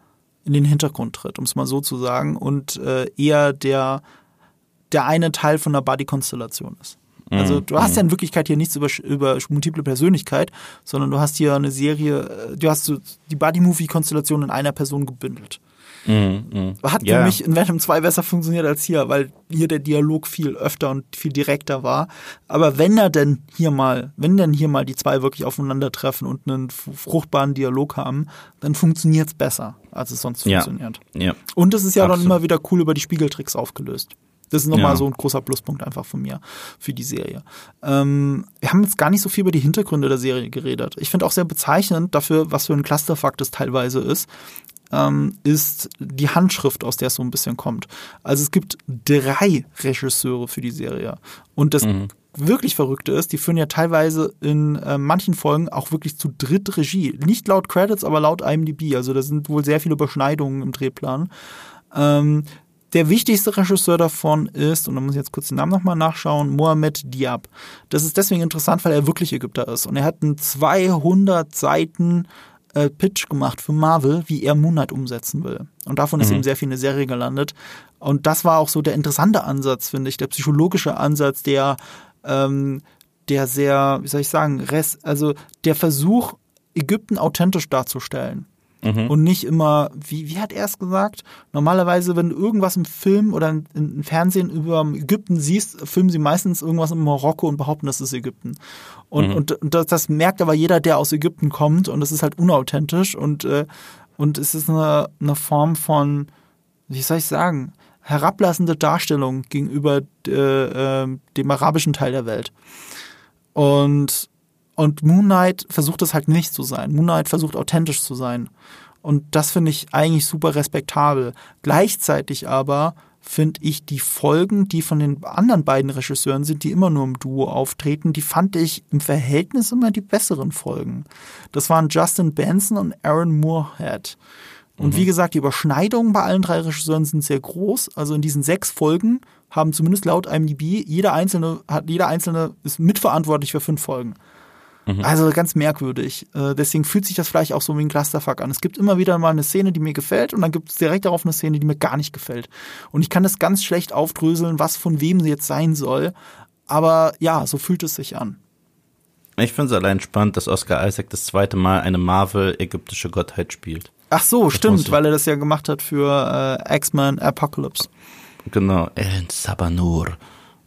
in den Hintergrund tritt, um es mal so zu sagen, und äh, eher der, der eine Teil von der Buddy-Konstellation ist. Also du hast ja in Wirklichkeit hier nichts über, über multiple Persönlichkeit, sondern du hast hier eine Serie, äh, du hast so die Buddy-Movie-Konstellation in einer Person gebündelt. Mhm, Hat Ja. für mich in Venom 2 besser funktioniert als hier, weil hier der Dialog viel öfter und viel direkter war. Aber wenn er denn hier mal, wenn denn hier mal die zwei wirklich aufeinandertreffen und einen fruchtbaren Dialog haben, dann funktioniert's besser, als es sonst Ja. funktioniert. Ja. Und es ist ja dann Absolut. immer wieder cool über die Spiegeltricks aufgelöst. Das ist nochmal Ja. so ein großer Pluspunkt einfach von mir für die Serie. Ähm, wir haben jetzt gar nicht so viel über die Hintergründe der Serie geredet. Ich finde auch sehr bezeichnend dafür, was für ein Clusterfuck das teilweise ist, ähm, ist die Handschrift, aus der es so ein bisschen kommt. Also es gibt drei Regisseure für die Serie. Und das wirklich Verrückte ist, die führen ja teilweise in äh, manchen Folgen auch wirklich zu dritt Regie. Nicht laut Credits, aber laut IMDb. Also da sind wohl sehr viele Überschneidungen im Drehplan. Ähm, der wichtigste Regisseur davon ist, und da muss ich jetzt kurz den Namen nochmal nachschauen, Mohamed Diab. Das ist deswegen interessant, weil er wirklich Ägypter ist. Und er hat einen 200 Seiten äh, Pitch gemacht für Marvel, wie er Moonlight umsetzen will. Und davon ist eben sehr viel in der Serie gelandet. Und das war auch so der interessante Ansatz, finde ich, der psychologische Ansatz, der, ähm, der sehr, wie soll ich sagen, res, also der Versuch, Ägypten authentisch darzustellen. Und nicht immer, wie, wie hat er es gesagt? Normalerweise, wenn du irgendwas im Film oder in- im Fernsehen über Ägypten siehst, filmen sie meistens irgendwas in Marokko und behaupten, das ist Ägypten. Und, und, und das, das merkt aber jeder, der aus Ägypten kommt und das ist halt unauthentisch und, äh, und es ist eine, eine Form von, wie soll ich sagen, herablassende Darstellung gegenüber äh, äh, dem arabischen Teil der Welt. Und, und Moon Knight versucht es halt nicht zu sein. Moon Knight versucht authentisch zu sein. Und das finde ich eigentlich super respektabel. Gleichzeitig aber finde ich die Folgen, die von den anderen beiden Regisseuren sind, die immer nur im Duo auftreten, die fand ich im Verhältnis immer die besseren Folgen. Das waren Justin Benson und Aaron Moorhead. Und wie gesagt, die Überschneidungen bei allen drei Regisseuren sind sehr groß. Also in diesen sechs Folgen haben zumindest laut IMDb jeder einzelne hat jeder einzelne ist mitverantwortlich für fünf Folgen. Also ganz merkwürdig. Äh, deswegen fühlt sich das vielleicht auch so wie ein Clusterfuck an. Es gibt immer wieder mal eine Szene, die mir gefällt und dann gibt es direkt darauf eine Szene, die mir gar nicht gefällt. Und ich kann das ganz schlecht aufdröseln, was von wem sie jetzt sein soll. Aber ja, so fühlt es sich an. Ich finde es allein spannend, dass Oscar Isaac das zweite Mal eine Marvel-ägyptische Gottheit spielt. Ach so, muss stimmt, weil er das ja gemacht hat für äh, X-Men Apocalypse. Genau, El Sabanur.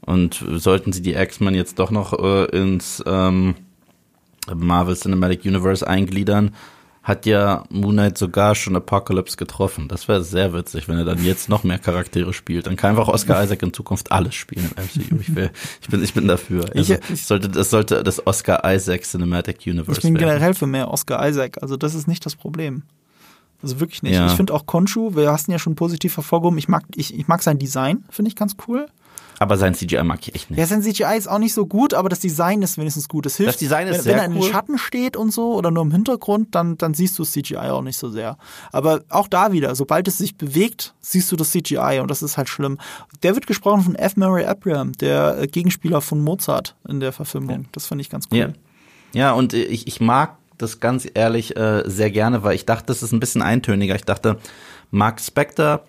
Und sollten sie die X-Men jetzt doch noch äh, ins ähm, Marvel Cinematic Universe eingliedern, hat ja Moon Knight sogar schon Apocalypse getroffen. Das wäre sehr witzig, wenn er dann jetzt noch mehr Charaktere spielt. Dann kann einfach Oscar Isaac in Zukunft alles spielen im MCU. Ich, wär, ich, bin, ich bin dafür. Also, Ich- sollte, das sollte das Oscar Isaac Cinematic Universe Ich bin werden. generell für mehr Oscar Isaac, also das ist nicht das Problem. Also wirklich nicht. Ja. Ich finde auch Konshu, wir hast ihn ja schon positiv hervorgehoben, ich mag, ich, ich mag sein Design, finde ich ganz cool. Aber sein CGI mag ich echt nicht. Ja, sein CGI ist auch nicht so gut, aber das Design ist wenigstens gut. Es hilft. Das Design ist wenn, sehr wenn er in den cool. Schatten steht und so oder nur im Hintergrund, dann, dann siehst du das CGI auch nicht so sehr. Aber auch da wieder, sobald es sich bewegt, siehst du das CGI und das ist halt schlimm. Der wird gesprochen von F. Murray Abraham, der äh, Gegenspieler von Mozart in der Verfilmung. Das finde ich ganz cool. Ja, ja und ich, ich mag das ganz ehrlich äh, sehr gerne, weil ich dachte, das ist ein bisschen eintöniger. Ich dachte, Mark Spector,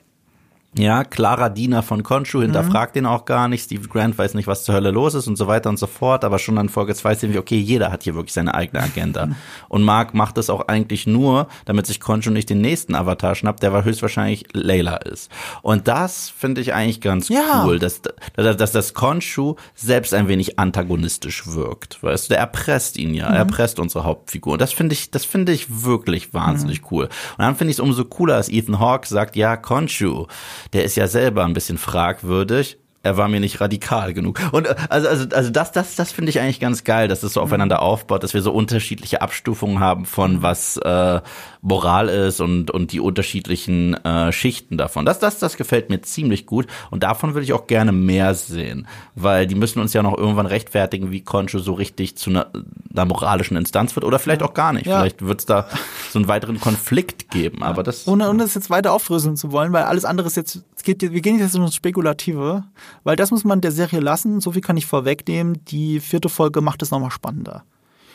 ja, klarer Diener von Konshu, hinterfragt den auch gar nicht. Steve Grant weiß nicht, was zur Hölle los ist und so weiter und so fort. Aber schon an Folge 2 sehen wir, okay, jeder hat hier wirklich seine eigene Agenda. Und Mark macht das auch eigentlich nur, damit sich Konshu nicht den nächsten Avatar schnappt, der höchstwahrscheinlich Layla ist. Und das finde ich eigentlich ganz Ja. cool, dass, dass, dass das Konshu selbst ein wenig antagonistisch wirkt. Weißt du, der erpresst ihn ja, er erpresst unsere Hauptfigur. Und das finde ich, das finde ich wirklich wahnsinnig cool. Und dann finde ich es umso cooler, als Ethan Hawke sagt, ja, Konshu, der ist ja selber ein bisschen fragwürdig. Er war mir nicht radikal genug. Und äh, also, also, also das, das, das finde ich eigentlich ganz geil, dass es so aufeinander aufbaut, dass wir so unterschiedliche Abstufungen haben von was äh, Moral ist und, und die unterschiedlichen äh, Schichten davon. Das, das, das gefällt mir ziemlich gut und davon würde ich auch gerne mehr sehen, weil die müssen uns ja noch irgendwann rechtfertigen, wie Concho so richtig zu einer, einer moralischen Instanz wird oder vielleicht auch gar nicht. Ja. Vielleicht wird es da so einen weiteren Konflikt geben, aber das Ohne, ohne das jetzt weiter aufdröseln zu wollen, weil alles andere ist jetzt, es geht, wir gehen jetzt in das Spekulative, weil das muss man der Serie lassen, so viel kann ich vorwegnehmen, die vierte Folge macht es nochmal spannender.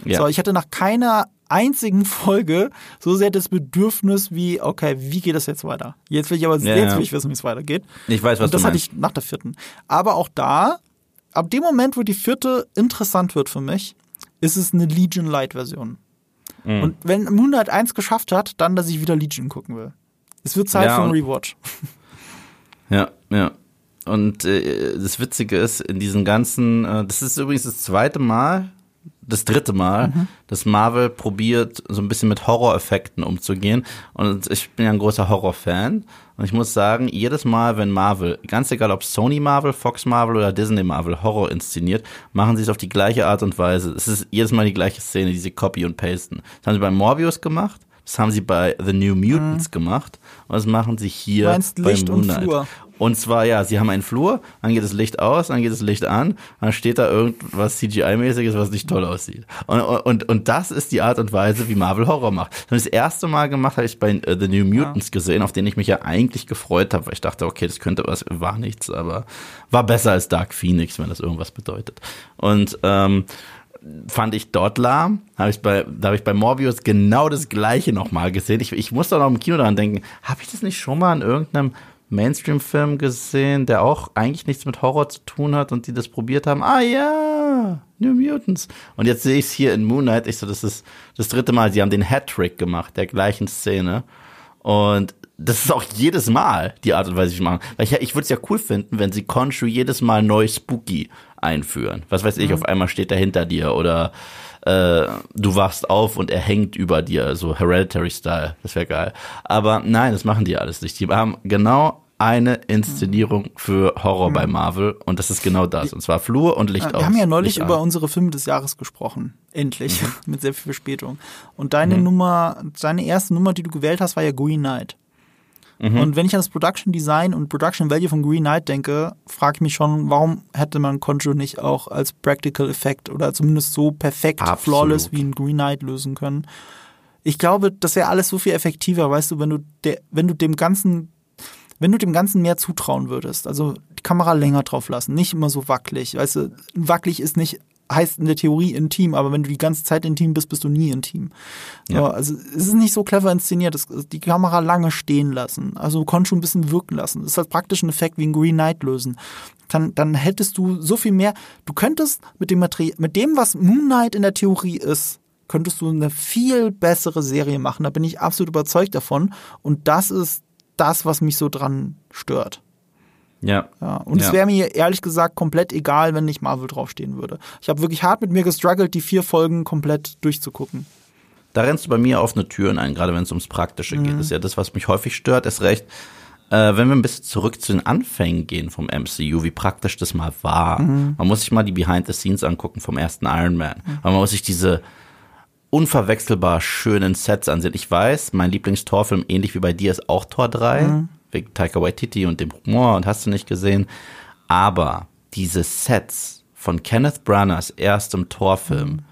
ja. So, ich hatte nach keiner einzigen Folge so sehr das Bedürfnis wie, okay, wie geht das jetzt weiter? Jetzt will ich aber Ja, jetzt ja. will ich wissen, wie es weitergeht. ich weiß, was Und das du hatte ich nach der vierten. Aber auch da ab dem Moment, wo die vierte interessant wird für mich, ist es eine Legion Light Version. Mhm. Und wenn Moon Knight 1 geschafft hat, dann, dass ich wieder Legion gucken will. Es wird Zeit ja, für einen Rewatch. Ja, ja. Und äh, das Witzige ist, in diesen ganzen, äh, das ist übrigens das zweite Mal, das dritte Mal, mhm. dass Marvel probiert, so ein bisschen mit Horror-Effekten umzugehen. Und ich bin ja ein großer Horror-Fan. Und ich muss sagen, jedes Mal, wenn Marvel, ganz egal ob Sony Marvel, Fox Marvel oder Disney Marvel Horror inszeniert, machen sie es auf die gleiche Art und Weise. Es ist jedes Mal die gleiche Szene, die sie copy und pasten. Das haben sie bei Morbius gemacht. Das haben sie bei The New Mutants mhm. gemacht und das machen sie hier Meinst bei Licht Moon Knight. Und Flur. Und zwar, ja, sie haben einen Flur, dann geht das Licht aus, dann geht das Licht an, dann steht da irgendwas CGI-mäßiges, was nicht toll aussieht. Und, und, und das ist die Art und Weise, wie Marvel Horror macht. Das, erste Mal gemacht habe ich bei uh, The New Mutants ja. gesehen, auf den ich mich ja eigentlich gefreut habe, weil ich dachte, okay, das könnte was, war nichts, aber war besser als Dark Phoenix, wenn das irgendwas bedeutet. Und ähm, fand ich dort lahm. Hab ich bei, da habe ich bei Morbius genau das gleiche nochmal gesehen. Ich, ich muss doch noch im Kino daran denken, habe ich das nicht schon mal in irgendeinem Mainstream-Film gesehen, der auch eigentlich nichts mit Horror zu tun hat und die das probiert haben. Ah ja, New Mutants. Und jetzt sehe ich es hier in Moon Knight. Ich so, das ist das dritte Mal. Sie haben den Hat-Trick gemacht, der gleichen Szene. Und das ist auch jedes Mal die Art und Weise, wie sie machen. Weil ich, ich würde es ja cool finden, wenn sie Conchu jedes Mal neu spooky einführen. Was weiß ich, mhm. auf einmal steht er hinter dir oder äh, du wachst auf und er hängt über dir, so Hereditary-Style. Das wäre geil. Aber nein, das machen die alles nicht. Die haben genau eine Inszenierung für Horror mhm. bei Marvel und das ist genau das. Und zwar Flur und Licht Wir aus. Wir haben ja neulich über unsere Filme des Jahres gesprochen. Endlich. Mhm. Mit sehr viel Verspätung. Und deine mhm. Nummer, deine erste Nummer, die du gewählt hast, war ja Green Knight. Mhm. Und wenn ich an das Production Design und Production Value von Green Knight denke, frage ich mich schon, warum hätte man Conjure nicht auch als Practical Effect oder zumindest so perfekt Absolut. flawless wie ein Green Knight lösen können? Ich glaube, das wäre alles so viel effektiver, weißt du, wenn du, der, wenn du dem Ganzen wenn du dem Ganzen mehr zutrauen würdest, also die Kamera länger drauf lassen, nicht immer so wackelig, weißt du, wackelig ist nicht heißt in der Theorie intim, aber wenn du die ganze Zeit intim bist, bist du nie intim. Ja. also es ist nicht so clever inszeniert, das, die Kamera lange stehen lassen, also konntest schon ein bisschen wirken lassen. Das ist halt praktisch ein Effekt wie ein Green Knight lösen. Dann, dann hättest du so viel mehr, du könntest mit dem Material, mit dem, was Moon Knight in der Theorie ist, könntest du eine viel bessere Serie machen. Da bin ich absolut überzeugt davon. Und das ist das, was mich so dran stört. Ja. ja und ja. es wäre mir ehrlich gesagt komplett egal, wenn nicht Marvel draufstehen würde. Ich habe wirklich hart mit mir gestruggelt, die vier Folgen komplett durchzugucken. Da rennst du bei mir offene Türen ein, gerade wenn es ums Praktische mhm. geht. Das ist ja das, was mich häufig stört. Ist recht, äh, wenn wir ein bisschen zurück zu den Anfängen gehen vom MCU, wie praktisch das mal war. Mhm. Man muss sich mal die Behind the Scenes angucken vom ersten Iron Man. Mhm. Man muss sich diese unverwechselbar schönen Sets ansehen. Ich weiß, mein Lieblingstorfilm, ähnlich wie bei dir, ist auch Tor 3. Mhm wegen Taika Waititi und dem Humor und hast du nicht gesehen. Aber diese Sets von Kenneth Branaghs erstem Torfilm, mhm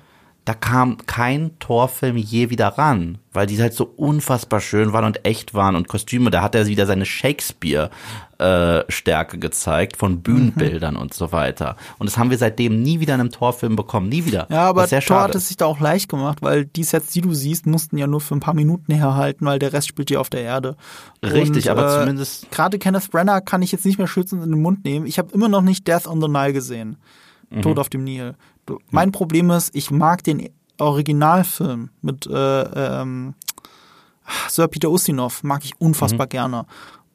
da kam kein Torfilm je wieder ran, weil die halt so unfassbar schön waren und echt waren und Kostüme, da hat er wieder seine Shakespeare-Stärke äh, gezeigt von Bühnenbildern mhm. und so weiter. Und das haben wir seitdem nie wieder in einem Torfilm bekommen, nie wieder. Ja, aber Thor schade. hat es sich da auch leicht gemacht, weil die Sets, die du siehst, mussten ja nur für ein paar Minuten herhalten, weil der Rest spielt ja auf der Erde. Richtig, und, aber äh, zumindest. Gerade Kenneth Brenner kann ich jetzt nicht mehr schützend in den Mund nehmen. Ich habe immer noch nicht Death on the Nile gesehen. Mhm. Tod auf dem Nil. Mein Problem ist, ich mag den Originalfilm mit äh, ähm, Sir Peter Ustinov, mag ich unfassbar mhm. gerne.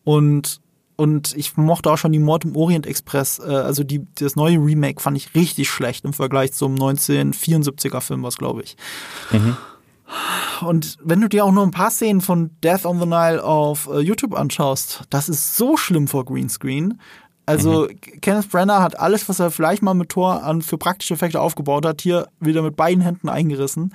Und und ich mochte auch schon die Mord im Orient Express, äh, also die, das neue Remake fand ich richtig schlecht im Vergleich zum 1974er Film, was glaube ich. Mhm. Und wenn du dir auch nur ein paar Szenen von Death on the Nile auf äh, YouTube anschaust, das ist so schlimm vor Greenscreen. Also mhm. Kenneth Brenner hat alles, was er vielleicht mal mit Tor an für praktische Effekte aufgebaut hat, hier wieder mit beiden Händen eingerissen.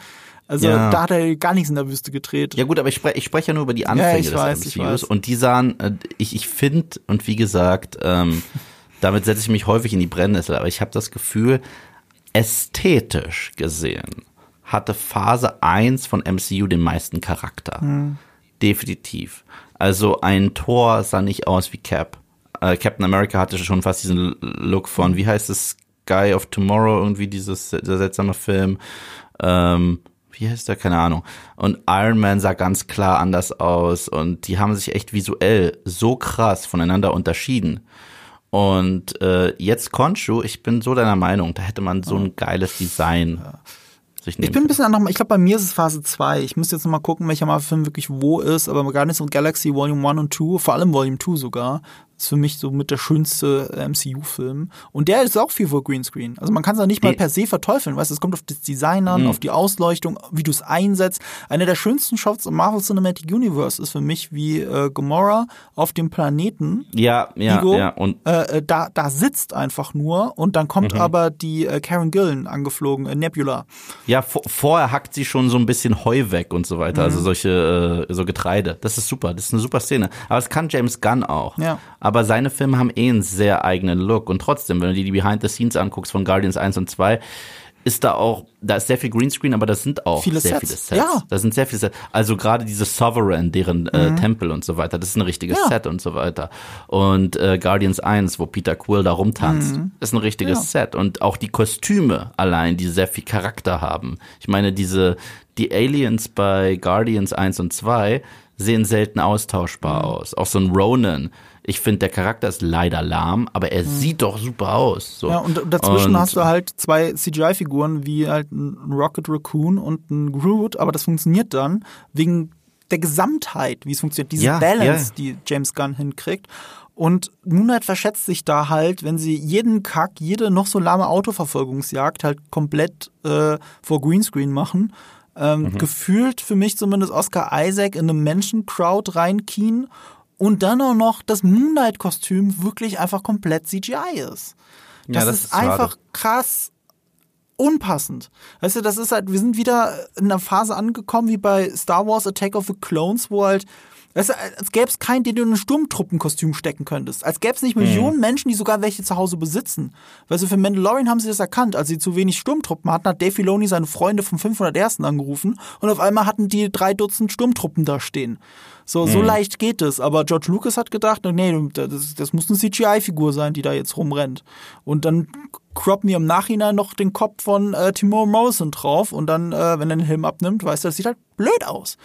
Also ja. da hat er gar nichts in der Wüste gedreht. Ja gut, aber ich spreche ich sprech ja nur über die Anfänge ja, ich des weiß, ich weiß. und die sahen, äh, ich, ich finde, und wie gesagt, ähm, damit setze ich mich häufig in die Brennnessel, aber ich habe das Gefühl, ästhetisch gesehen hatte Phase 1 von MCU den meisten Charakter. Mhm. Definitiv. Also ein Tor sah nicht aus wie Cap äh, Captain America hatte schon fast diesen Look von, wie heißt es, Guy of Tomorrow, irgendwie dieses, der seltsame Film. Ähm, wie heißt der? Keine Ahnung. Und Iron Man sah ganz klar anders aus und die haben sich echt visuell so krass voneinander unterschieden. Und äh, jetzt Konshu, ich bin so deiner Meinung, da hätte man so ein geiles Design. Ja. Ich bin ein bisschen anders. Ich glaube, bei mir ist es Phase 2. Ich muss jetzt noch mal gucken, welcher Marvel-Film wirklich wo ist. Aber Guardians of Galaxy Volume 1 und 2, vor allem Volume 2 sogar, ist für mich so mit der schönste MCU-Film. Und der ist auch viel vor Greenscreen. Also man kann es auch nicht mal per se verteufeln. Weißt du, es kommt auf das Design an, mhm. auf die Ausleuchtung, wie du es einsetzt. Einer der schönsten Shots im Marvel Cinematic Universe ist für mich wie äh, Gamora auf dem Planeten. Ja, ja, Igo, ja. Und äh, äh, da, da sitzt einfach nur und dann kommt mhm. aber die äh, Karen Gillen angeflogen, äh, Nebula. Ja, vorher hackt sie schon so ein bisschen Heu weg und so weiter. Also mhm. Also solche, äh, so Getreide. Das ist super. Das ist eine super Szene. Aber es kann James Gunn auch. Ja aber seine Filme haben eh einen sehr eigenen Look. Und trotzdem, wenn du dir die Behind the Scenes anguckst von Guardians 1 und 2, ist da auch, da ist sehr viel Greenscreen, aber das sind auch viele sehr Sets. viele Sets. Ja. Da sind sehr viele Sets. Also gerade diese Sovereign, deren äh, mhm. Tempel und so weiter, das ist ein richtiges ja. Set und so weiter. Und äh, Guardians 1, wo Peter Quill da rumtanzt, mhm. ist ein richtiges ja. Set. Und auch die Kostüme allein, die sehr viel Charakter haben. Ich meine, diese, die Aliens bei Guardians 1 und 2 sehen selten austauschbar mhm. aus. Auch so ein Ronan ich finde, der Charakter ist leider lahm, aber er mhm. sieht doch super aus. So. Ja, und dazwischen und, hast du halt zwei CGI-Figuren wie halt ein Rocket Raccoon und ein Groot, aber das funktioniert dann wegen der Gesamtheit, wie es funktioniert, diese ja, Balance, ja. die James Gunn hinkriegt. Und Moonlight verschätzt sich da halt, wenn sie jeden Kack, jede noch so lahme Autoverfolgungsjagd halt komplett äh, vor Greenscreen machen. Ähm, mhm. Gefühlt für mich zumindest Oscar Isaac in eine Menschencrowd reinkien und dann auch noch das Moonlight-Kostüm wirklich einfach komplett CGI ist. Das, ja, das ist, ist einfach krass unpassend. Weißt du, das ist halt, wir sind wieder in einer Phase angekommen wie bei Star Wars Attack of the Clones, wo halt Weißt du, als gäbe es keinen, den du in ein Sturmtruppenkostüm stecken könntest. Als gäbe es nicht Millionen mhm. Menschen, die sogar welche zu Hause besitzen. Weißt du, für Mandalorian haben sie das erkannt. Als sie zu wenig Sturmtruppen hatten, hat Dave Filoni seine Freunde vom 501. angerufen und auf einmal hatten die drei Dutzend Sturmtruppen da stehen. So, so mhm. leicht geht es. Aber George Lucas hat gedacht, nee, das, das muss eine CGI-Figur sein, die da jetzt rumrennt. Und dann croppen wir im Nachhinein noch den Kopf von äh, Timur Morrison drauf und dann, äh, wenn er den Helm abnimmt, weißt du, das sieht halt blöd aus.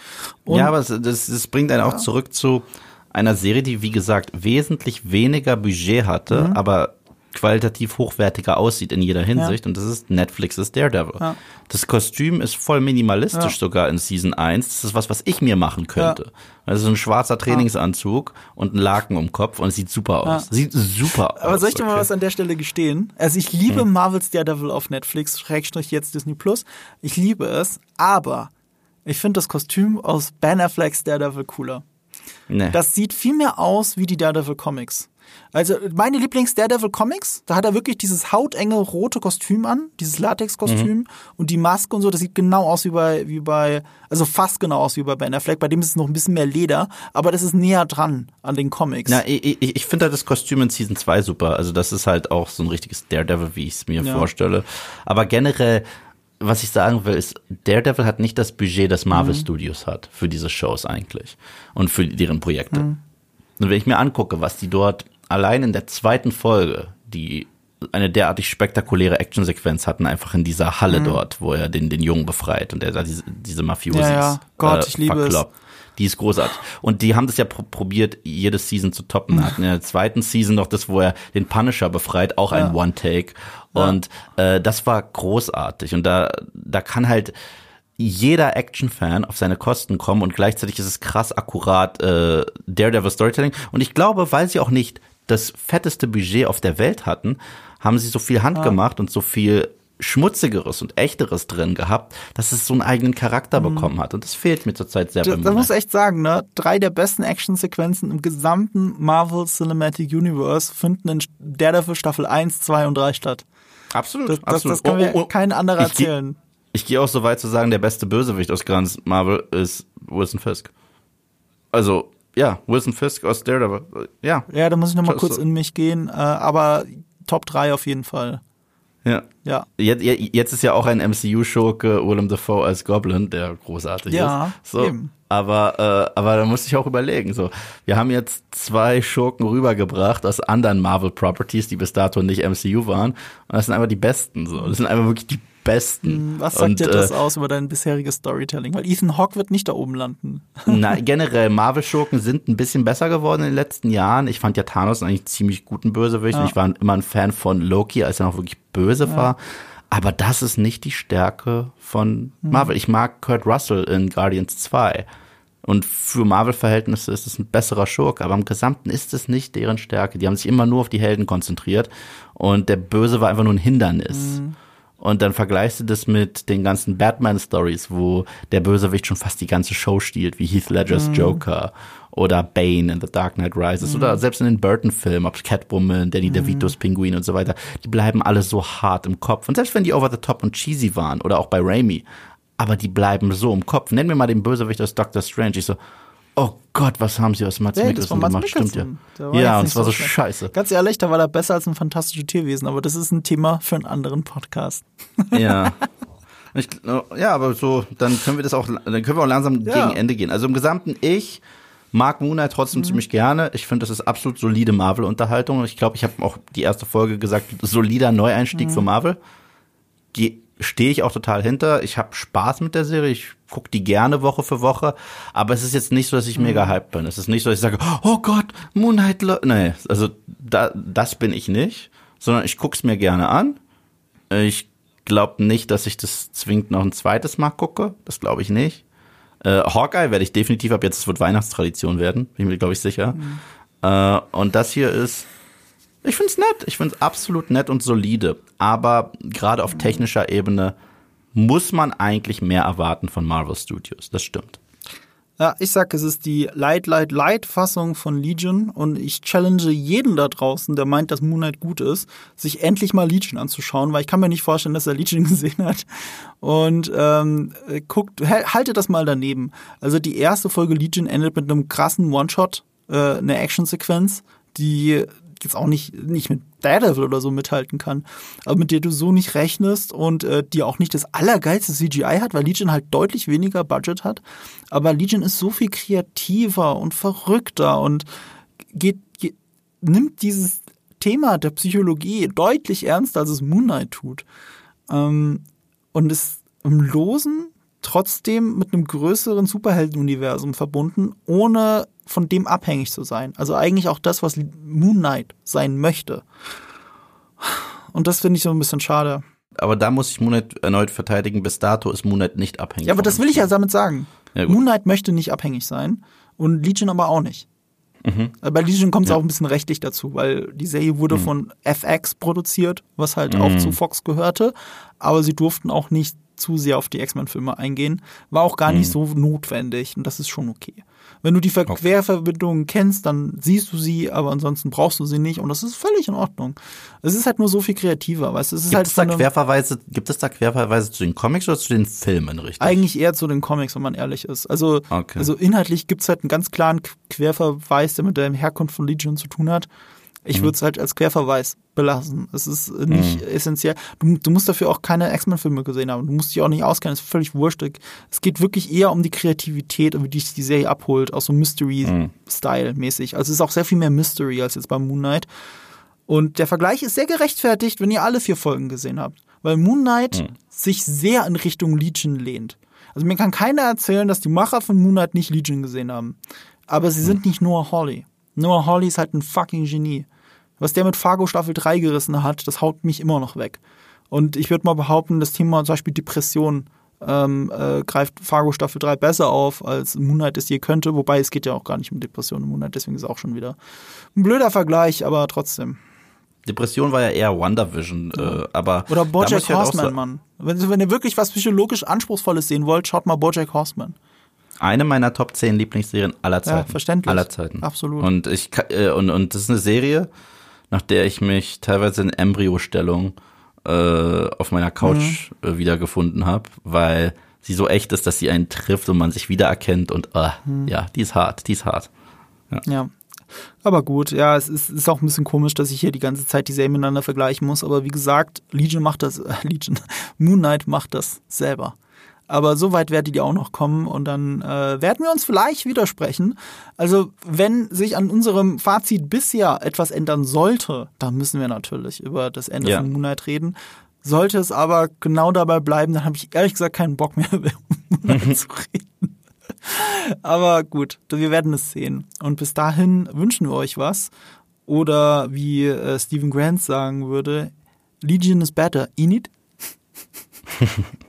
Und, ja, aber das, das, das bringt einen ja. auch zurück zu einer Serie, die, wie gesagt, wesentlich weniger Budget hatte, mhm. aber qualitativ hochwertiger aussieht in jeder Hinsicht ja. und das ist Netflix's Daredevil. Ja. Das Kostüm ist voll minimalistisch ja. sogar in Season 1. Das ist was, was ich mir machen könnte. Also so ein schwarzer Trainingsanzug und ein Laken um Kopf und es sieht super aus. Sieht super aus. Aber soll ich dir okay. mal was an der Stelle gestehen? Also ich liebe hm. Marvel's Daredevil auf Netflix, Schrägstrich jetzt Disney Plus. Ich liebe es, aber ich finde das Kostüm aus Ben Affleck's Daredevil cooler. Nee. Das sieht viel mehr aus wie die Daredevil Comics. Also meine Lieblings-Daredevil-Comics, da hat er wirklich dieses hautenge rote Kostüm an, dieses Latex-Kostüm mhm. und die Maske und so, das sieht genau aus wie bei, wie bei, also fast genau aus wie bei Ben Affleck, bei dem ist es noch ein bisschen mehr Leder, aber das ist näher dran an den Comics. Ja, ich, ich, ich finde halt das Kostüm in Season 2 super, also das ist halt auch so ein richtiges Daredevil, wie ich es mir ja. vorstelle. Aber generell, was ich sagen will, ist, Daredevil hat nicht das Budget, das Marvel mhm. Studios hat für diese Shows eigentlich und für deren Projekte. Mhm. Und wenn ich mir angucke, was die dort allein in der zweiten Folge, die eine derartig spektakuläre Actionsequenz hatten, einfach in dieser Halle mhm. dort, wo er den, den Jungen befreit und er da diese, diese Mafiosis ja, ja. Gott, äh, ich liebe verkloppt. Es. Die ist großartig. Und die haben das ja pro probiert, jede Season zu toppen. Mhm. Hatten in der zweiten Season noch das, wo er den Punisher befreit, auch ja. ein One-Take. Und äh, das war großartig. Und da, da kann halt jeder Action-Fan auf seine Kosten kommen und gleichzeitig ist es krass akkurat äh, Daredevil Storytelling. Und ich glaube, weil sie auch nicht das fetteste Budget auf der Welt hatten, haben sie so viel handgemacht ah. und so viel schmutzigeres und echteres drin gehabt, dass es so einen eigenen Charakter mhm. bekommen hat. Und das fehlt mir zurzeit sehr. Da, da muss echt sagen, ne, drei der besten Actionsequenzen im gesamten Marvel Cinematic Universe finden in Daredevil Staffel 1, 2 und 3 statt. Absolut, das, absolut. Das, das kann mir oh, oh, kein anderer erzählen. Ich, ich gehe auch so weit zu sagen, der beste Bösewicht aus ganz Marvel ist Wilson Fisk. Also ja, Wilson Fisk aus Daredevil. Ja. Ja, da muss ich noch mal kurz so. in mich gehen, äh, aber Top 3 auf jeden Fall. Ja. Ja. Jetzt, jetzt ist ja auch ein MCU-Schurke Willem Dafoe als Goblin, der großartig ja, ist. So. Eben. Aber, äh, aber da muss ich auch überlegen. So, wir haben jetzt zwei Schurken rübergebracht aus anderen Marvel Properties, die bis dato nicht MCU waren. Und das sind einfach die besten. So, das sind einfach wirklich die besten. Was sagt Und, dir das äh, aus über dein bisheriges Storytelling? Weil Ethan Hawke wird nicht da oben landen. Na, generell, Marvel-Schurken sind ein bisschen besser geworden in den letzten Jahren. Ich fand ja Thanos eigentlich einen ziemlich guten Bösewicht. Ja. Ich war immer ein Fan von Loki, als er noch wirklich böse war. Aber das ist nicht die Stärke von Mhm. Marvel. Ich mag Kurt Russell in Guardians 2. Und für Marvel-Verhältnisse ist es ein besserer Schurke, aber im Gesamten ist es nicht deren Stärke. Die haben sich immer nur auf die Helden konzentriert und der Böse war einfach nur ein Hindernis. Und dann vergleichst du das mit den ganzen Batman-Stories, wo der Bösewicht schon fast die ganze Show stiehlt, wie Heath Ledgers Joker oder Bane in The Dark Knight Rises oder selbst in den Burton-Filmen, ob Catwoman, Danny DeVitos Pinguin und so weiter, die bleiben alle so hart im Kopf. Und selbst wenn die over the top und cheesy waren oder auch bei Raimi, aber die bleiben so im Kopf. Nenn mir mal den Bösewicht aus Doctor Strange. Ich so, oh Gott, was haben sie aus Mats Hey, das war Mikkelsen Mats gemacht? Stimmt ja. Mikkelsen. War jetzt Ja, und es war so schlecht. scheiße. Ganz ehrlich, da war er besser als ein fantastisches Tierwesen, aber das ist ein Thema für einen anderen Podcast. Ja. Ich, ja, aber so, dann können wir das auch, dann können wir auch langsam Ja. gegen Ende gehen. Also im Gesamten, ich mag Moon Knight Mhm. trotzdem ziemlich gerne. Ich finde, das ist absolut solide Marvel-Unterhaltung. Ich glaube, ich habe auch die erste Folge gesagt, solider Neueinstieg Mhm. für Marvel. Die stehe ich auch total hinter. Ich habe Spaß mit der Serie. Ich gucke die gerne Woche für Woche. Aber es ist jetzt nicht so, dass ich mega Mhm. hyped bin. Es ist nicht so, dass ich sage, oh Gott, Moon Knight. lo-" Nee, also da, das bin ich nicht. Sondern ich guck's mir gerne an. Ich glaube nicht, dass ich das zwingend noch ein zweites Mal gucke. Das glaube ich nicht. Äh, Hawkeye werde ich definitiv ab jetzt, es wird Weihnachtstradition werden, bin ich mir, glaube ich, sicher. Äh, und das hier ist, ich finde es nett. Ich finde es absolut nett und solide. Aber gerade auf technischer Ebene muss man eigentlich mehr erwarten von Marvel Studios. Das stimmt. Ja, ich sag, es ist die Light, Light, Light Fassung von Legion und ich challenge jeden da draußen, der meint, dass Moon Knight gut ist, sich endlich mal Legion anzuschauen, weil ich kann mir nicht vorstellen, dass er Legion gesehen hat. Und ähm, guckt, hal- haltet das mal daneben. Also die erste Folge Legion endet mit einem krassen One-Shot, äh, eine Actionsequenz, die jetzt auch nicht, nicht mit Daredevil oder so mithalten kann, aber mit der du so nicht rechnest und äh, die auch nicht das allergeilste CGI hat, weil Legion halt deutlich weniger Budget hat. Aber Legion ist so viel kreativer und verrückter und geht, geht nimmt dieses Thema der Psychologie deutlich ernster, als es Moon Knight tut. Ähm, und ist im Losen trotzdem mit einem größeren Superheldenuniversum verbunden, ohne von dem abhängig zu sein. Also eigentlich auch das, was Moon Knight sein möchte. Und das finde ich so ein bisschen schade. Aber da muss ich Moon Knight erneut verteidigen. Bis dato ist Moon Knight nicht abhängig. Ja, aber das will ich ja damit sagen. Ja. Moon Knight möchte nicht abhängig sein und Legion aber auch nicht. Äh, Bei Legion kommt es Mhm. Ja. Mhm. auch ein bisschen rechtlich dazu, weil die Serie wurde von FX produziert, was halt auch zu Fox gehörte, aber sie durften auch nicht zu sehr auf die X-Men-Filme eingehen. War auch gar Mhm. nicht so notwendig und das ist schon okay. Wenn du die Ver Querverbindungen kennst, dann siehst du sie, aber ansonsten brauchst du sie nicht und das ist völlig in Ordnung. Es ist halt nur so viel kreativer, weißt du? Es ist Gibt, halt es da Querverweise, gibt es da Querverweise zu den Comics oder zu den Filmen, richtig? Eigentlich eher zu den Comics, wenn man ehrlich ist. Also, Okay. also inhaltlich gibt's halt einen ganz klaren Qu- Querverweis, der mit der Herkunft von Legion zu tun hat. Ich würde es halt als Querverweis belassen. Es ist äh, nicht essentiell. Du, du musst dafür auch keine X-Men-Filme gesehen haben. Du musst dich auch nicht auskennen. Es ist völlig wurscht. Es geht wirklich eher um die Kreativität, wie die sich die Serie abholt, auch so Mystery-Style-mäßig. Also es ist auch sehr viel mehr Mystery als jetzt bei Moon Knight. Und der Vergleich ist sehr gerechtfertigt, wenn ihr alle vier Folgen gesehen habt. Weil Moon Knight sich sehr in Richtung Legion lehnt. Also mir kann keiner erzählen, dass die Macher von Moon Knight nicht Legion gesehen haben. Aber sie sind nicht Noah Hawley. Noah Hawley ist halt ein fucking Genie. Was der mit Fargo Staffel 3 gerissen hat, das haut mich immer noch weg. Und ich würde mal behaupten, das Thema zum Beispiel Depression ähm, äh, greift Fargo Staffel 3 besser auf, als Moon Knight es je könnte. Wobei es geht ja auch gar nicht um Depression im Moon Knight, deswegen ist es auch schon wieder ein blöder Vergleich, aber trotzdem. Depression war ja eher WandaVision, äh, aber Oder da muss Bojack halt Horseman, sagen, Mann. Wenn, wenn ihr wirklich was psychologisch Anspruchsvolles sehen wollt, schaut mal Bojack Horseman. Eine meiner Top 10 Lieblingsserien aller Zeiten. verständlich. Aller Zeiten. Absolut. Und ich äh, und, und das ist eine Serie, nach der ich mich teilweise in Embryostellung äh, auf meiner Couch Mhm. äh, wiedergefunden habe, weil sie so echt ist, dass sie einen trifft und man sich wiedererkennt und äh, Mhm. ja, die ist hart, die ist hart. Ja. Aber gut, ja, es ist, ist auch ein bisschen komisch, dass ich hier die ganze Zeit die Serien miteinander vergleichen muss. Aber wie gesagt, Legion macht das, äh, Legion, Moon Knight macht das selber. Aber so weit werdet ihr auch noch kommen und dann äh, werden wir uns vielleicht widersprechen. Also wenn sich an unserem Fazit bisher etwas ändern sollte, dann müssen wir natürlich über das Ende Ja. von Moon Knight reden. Sollte es aber genau dabei bleiben, dann habe ich ehrlich gesagt keinen Bock mehr, um zu reden. Aber gut, wir werden es sehen. Und bis dahin wünschen wir euch was. Oder wie äh, Stephen Grant sagen würde, Legion is better, in it.